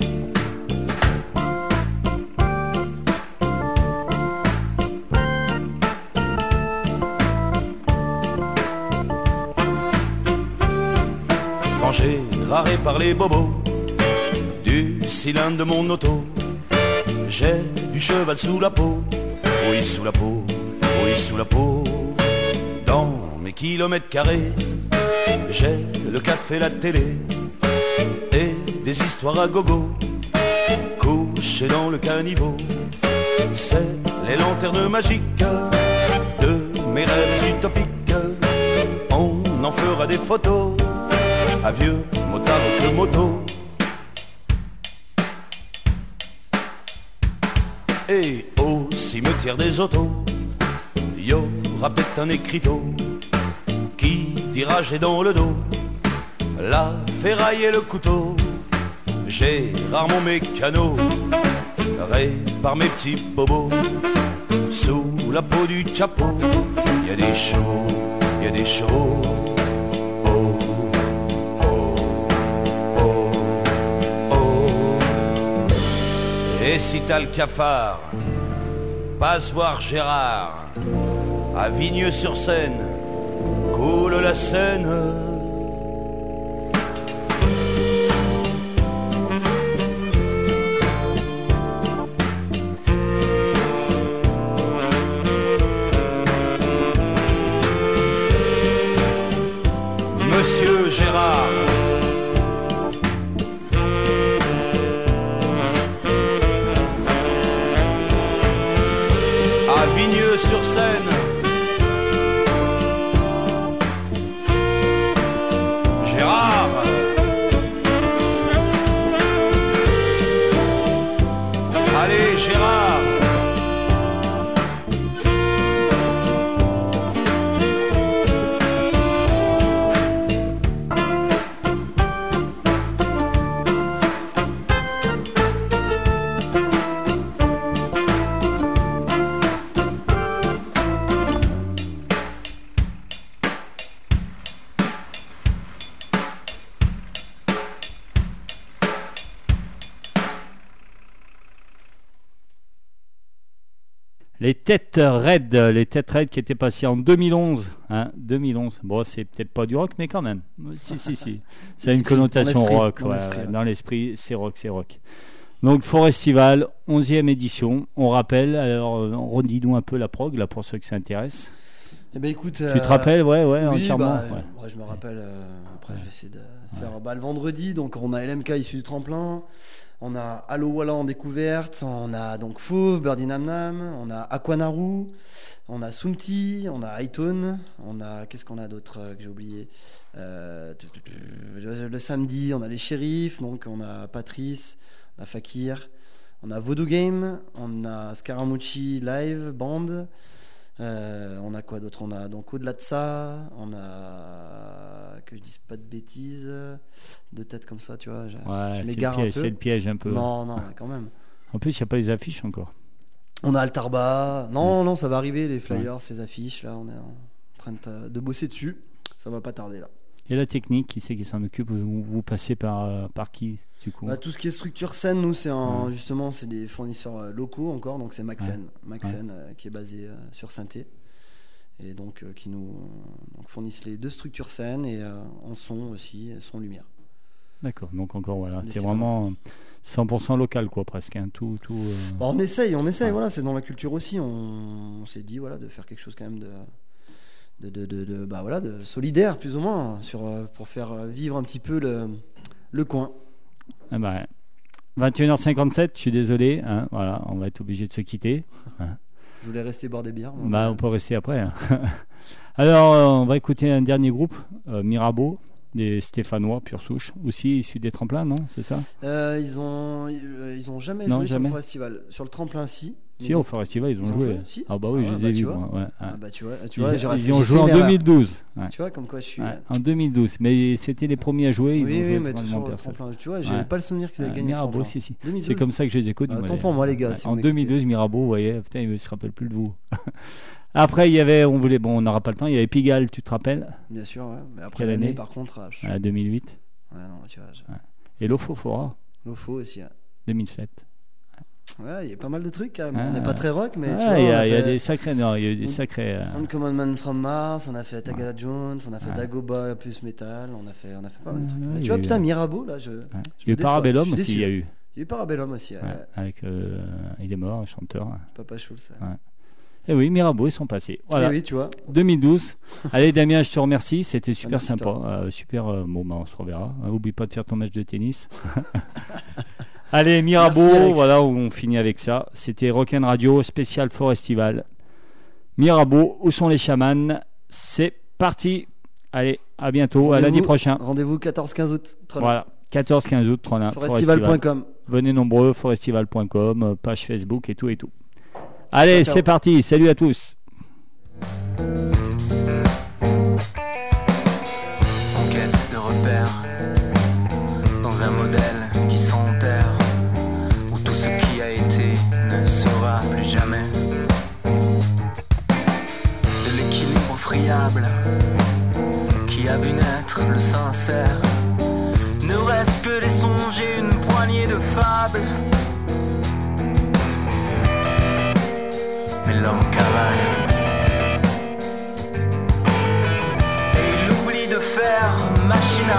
Quand j'ai raré par les bobos du cylindre de mon auto, j'ai du cheval sous la peau, oui sous la peau, oui sous la peau. Dans mes kilomètres carrés, j'ai le café, la télé et des histoires à gogo, couchées dans le caniveau. C'est les lanternes magiques de mes rêves utopiques. On en fera des photos à vieux motard que moto. Et au cimetière des autos, y rappelle un écriteau dira j'ai dans le dos la ferraille et le couteau. J'ai rarement mes canaux par mes petits bobos. Sous la peau du chapeau, y a des chevaux, y a des chevaux. Oh, oh, oh, oh. Et si t'as le cafard, passe voir Gérard à Vigneux-sur-Seine, coule la Seine. Monsieur Gérard. À Vigneux-sur-Seine. Les têtes raides, les têtes raides qui étaient passées en 2011. Hein, 2011. Bon, c'est peut-être pas du rock, mais quand même. Si, si, si. [LAUGHS] Ça a une connotation rock. dans ouais, l'esprit, ouais. c'est rock, c'est rock. Donc, Forestival, 11e édition. On rappelle, alors, euh, redis-nous un peu la prog, là, pour ceux que ça intéresse. Eh ben écoute, Tu te rappelles, ouais, ouais, oui, entièrement. bah, ouais. ouais, je me rappelle. euh, après, je vais essayer de faire bah, le vendredi. Donc, on a LMK issu du tremplin. On a Allo Walla en découverte. On a donc Fauve, Birdie Nam Nam. On a Aquanaru. On a Sumti. On a Hightone. On a. Qu'est-ce qu'on a d'autre euh, que j'ai oublié? Euh, Le samedi, on a les shérifs. Donc, on a Patrice. On a Fakir. On a Voodoo Game. On a Scaramucci Live Band. Euh, on a quoi d'autre? On a donc au-delà de ça, on a que je dise pas de bêtises, deux têtes comme ça, tu vois. je- Ouais, c'est le, piège, le piège un peu. Non, non, quand même. En plus, il n'y a pas les affiches encore. On a Altarba. Mm. Non, non, ça va arriver, les flyers, ces affiches, là, on est en train de, de bosser dessus. Ça va pas tarder là. Et la technique, qui c'est qui s'en occupe vous, vous passez par, euh, par qui, du coup Bah, tout ce qui est structure scène, nous, c'est en, justement, c'est des fournisseurs euh, locaux encore, donc c'est Maxen, Maxen euh, qui est basé euh, sur Sainté, et donc euh, qui nous donc, fournissent les deux structures scène et en son aussi, son lumière. D'accord, donc encore, voilà. C'est vraiment 100% local, quoi, presque. hein, Tout, tout, Bah, on essaye, on essaye, voilà, c'est dans la culture aussi. On, on s'est dit voilà de faire quelque chose quand même de, de, de, de- de- bah, voilà, de solidaire plus ou moins sur, euh, pour faire euh, vivre un petit peu le, le coin. Ah bah, 21h57, je suis désolé. hein, voilà, on va être obligé de se quitter. Je voulais rester boire des bières. Bah, euh, on peut rester après. hein. [LAUGHS] Alors, euh, on va écouter un dernier groupe, euh, Mirabeau, des Stéphanois, pure souche, aussi issus des tremplins, non C'est ça? Euh, ils ont ils ont jamais Non, joué jamais. sur le festival. Sur le tremplin si. Si, ils au festival, ils ont ils ont joué. joué, si Ah bah oui, Ah je les bah, ai vus, Ah bah tu vois, tu Ils, vois, ils j'ai ont joué en une erreur. 2012. ouais. Tu vois comme quoi je suis. Ouais, euh, en 2012, mais c'était les premiers à jouer. oui, ils ont oui, joué mais tremplin. Tu vois, j'ai Ouais. pas le souvenir qu'ils avaient gagné Mirabeau, si, si. 2012. C'est comme ça que je les ai connus. Moi, tant pour moi, les gars, en vous m'écoutez. 2012, Mirabeau, vous voyez, putain, il se rappelle plus de vous. [LAUGHS] Après, il y avait, on voulait, bon, on n'aura pas le temps, il y avait Pigalle, tu te rappelles? Bien sûr, ouais. Mais après l'année, année? par contre, ah, je- à 2008. ouais, non, tu vois, je- Et Lofofora, Lofo aussi. ouais. 2007. Ouais, il y a pas mal de trucs. Ah. on n'est pas très rock, mais tu Ah, vois, il y a, a il y a fait des sacrés, non, il y a eu des sacrés. euh, Uncommon Man from Mars, on a fait Tagada Jones, on a fait. Dagoba plus metal, on a fait, on a fait pas mal de trucs. Mais tu vois, eu- putain, Mirabeau, là, je. Il y a eu Parabellum aussi, il y a eu. Il y a eu Parabellum aussi, avec, euh, il est mort, chanteur. Papa Schulz. Et oui, Mirabeau, ils sont passés. Voilà. Eh oui, tu vois. 2012. [LAUGHS] Allez Damien, je te remercie, c'était super sympa. Euh, super. euh, bah, on se reverra. Euh, oublie pas de faire ton match de tennis. [LAUGHS] Allez Mirabeau, voilà où on finit avec ça. C'était Rock'n Radio spécial Forestival. Mirabeau, où sont les chamans? C'est parti. Allez, à bientôt, à lundi prochain. Rendez-vous 14-15 août. Voilà, 14-15 août, Forestival. Forestival.com. Venez nombreux, forestival.com, euh, page Facebook et tout et tout. Allez, c'est parti. Salut à tous. Qui a vu naître le sincère. Ne reste que des songes et une poignée de fables. Mais l'homme cavale. Et il oublie de faire machine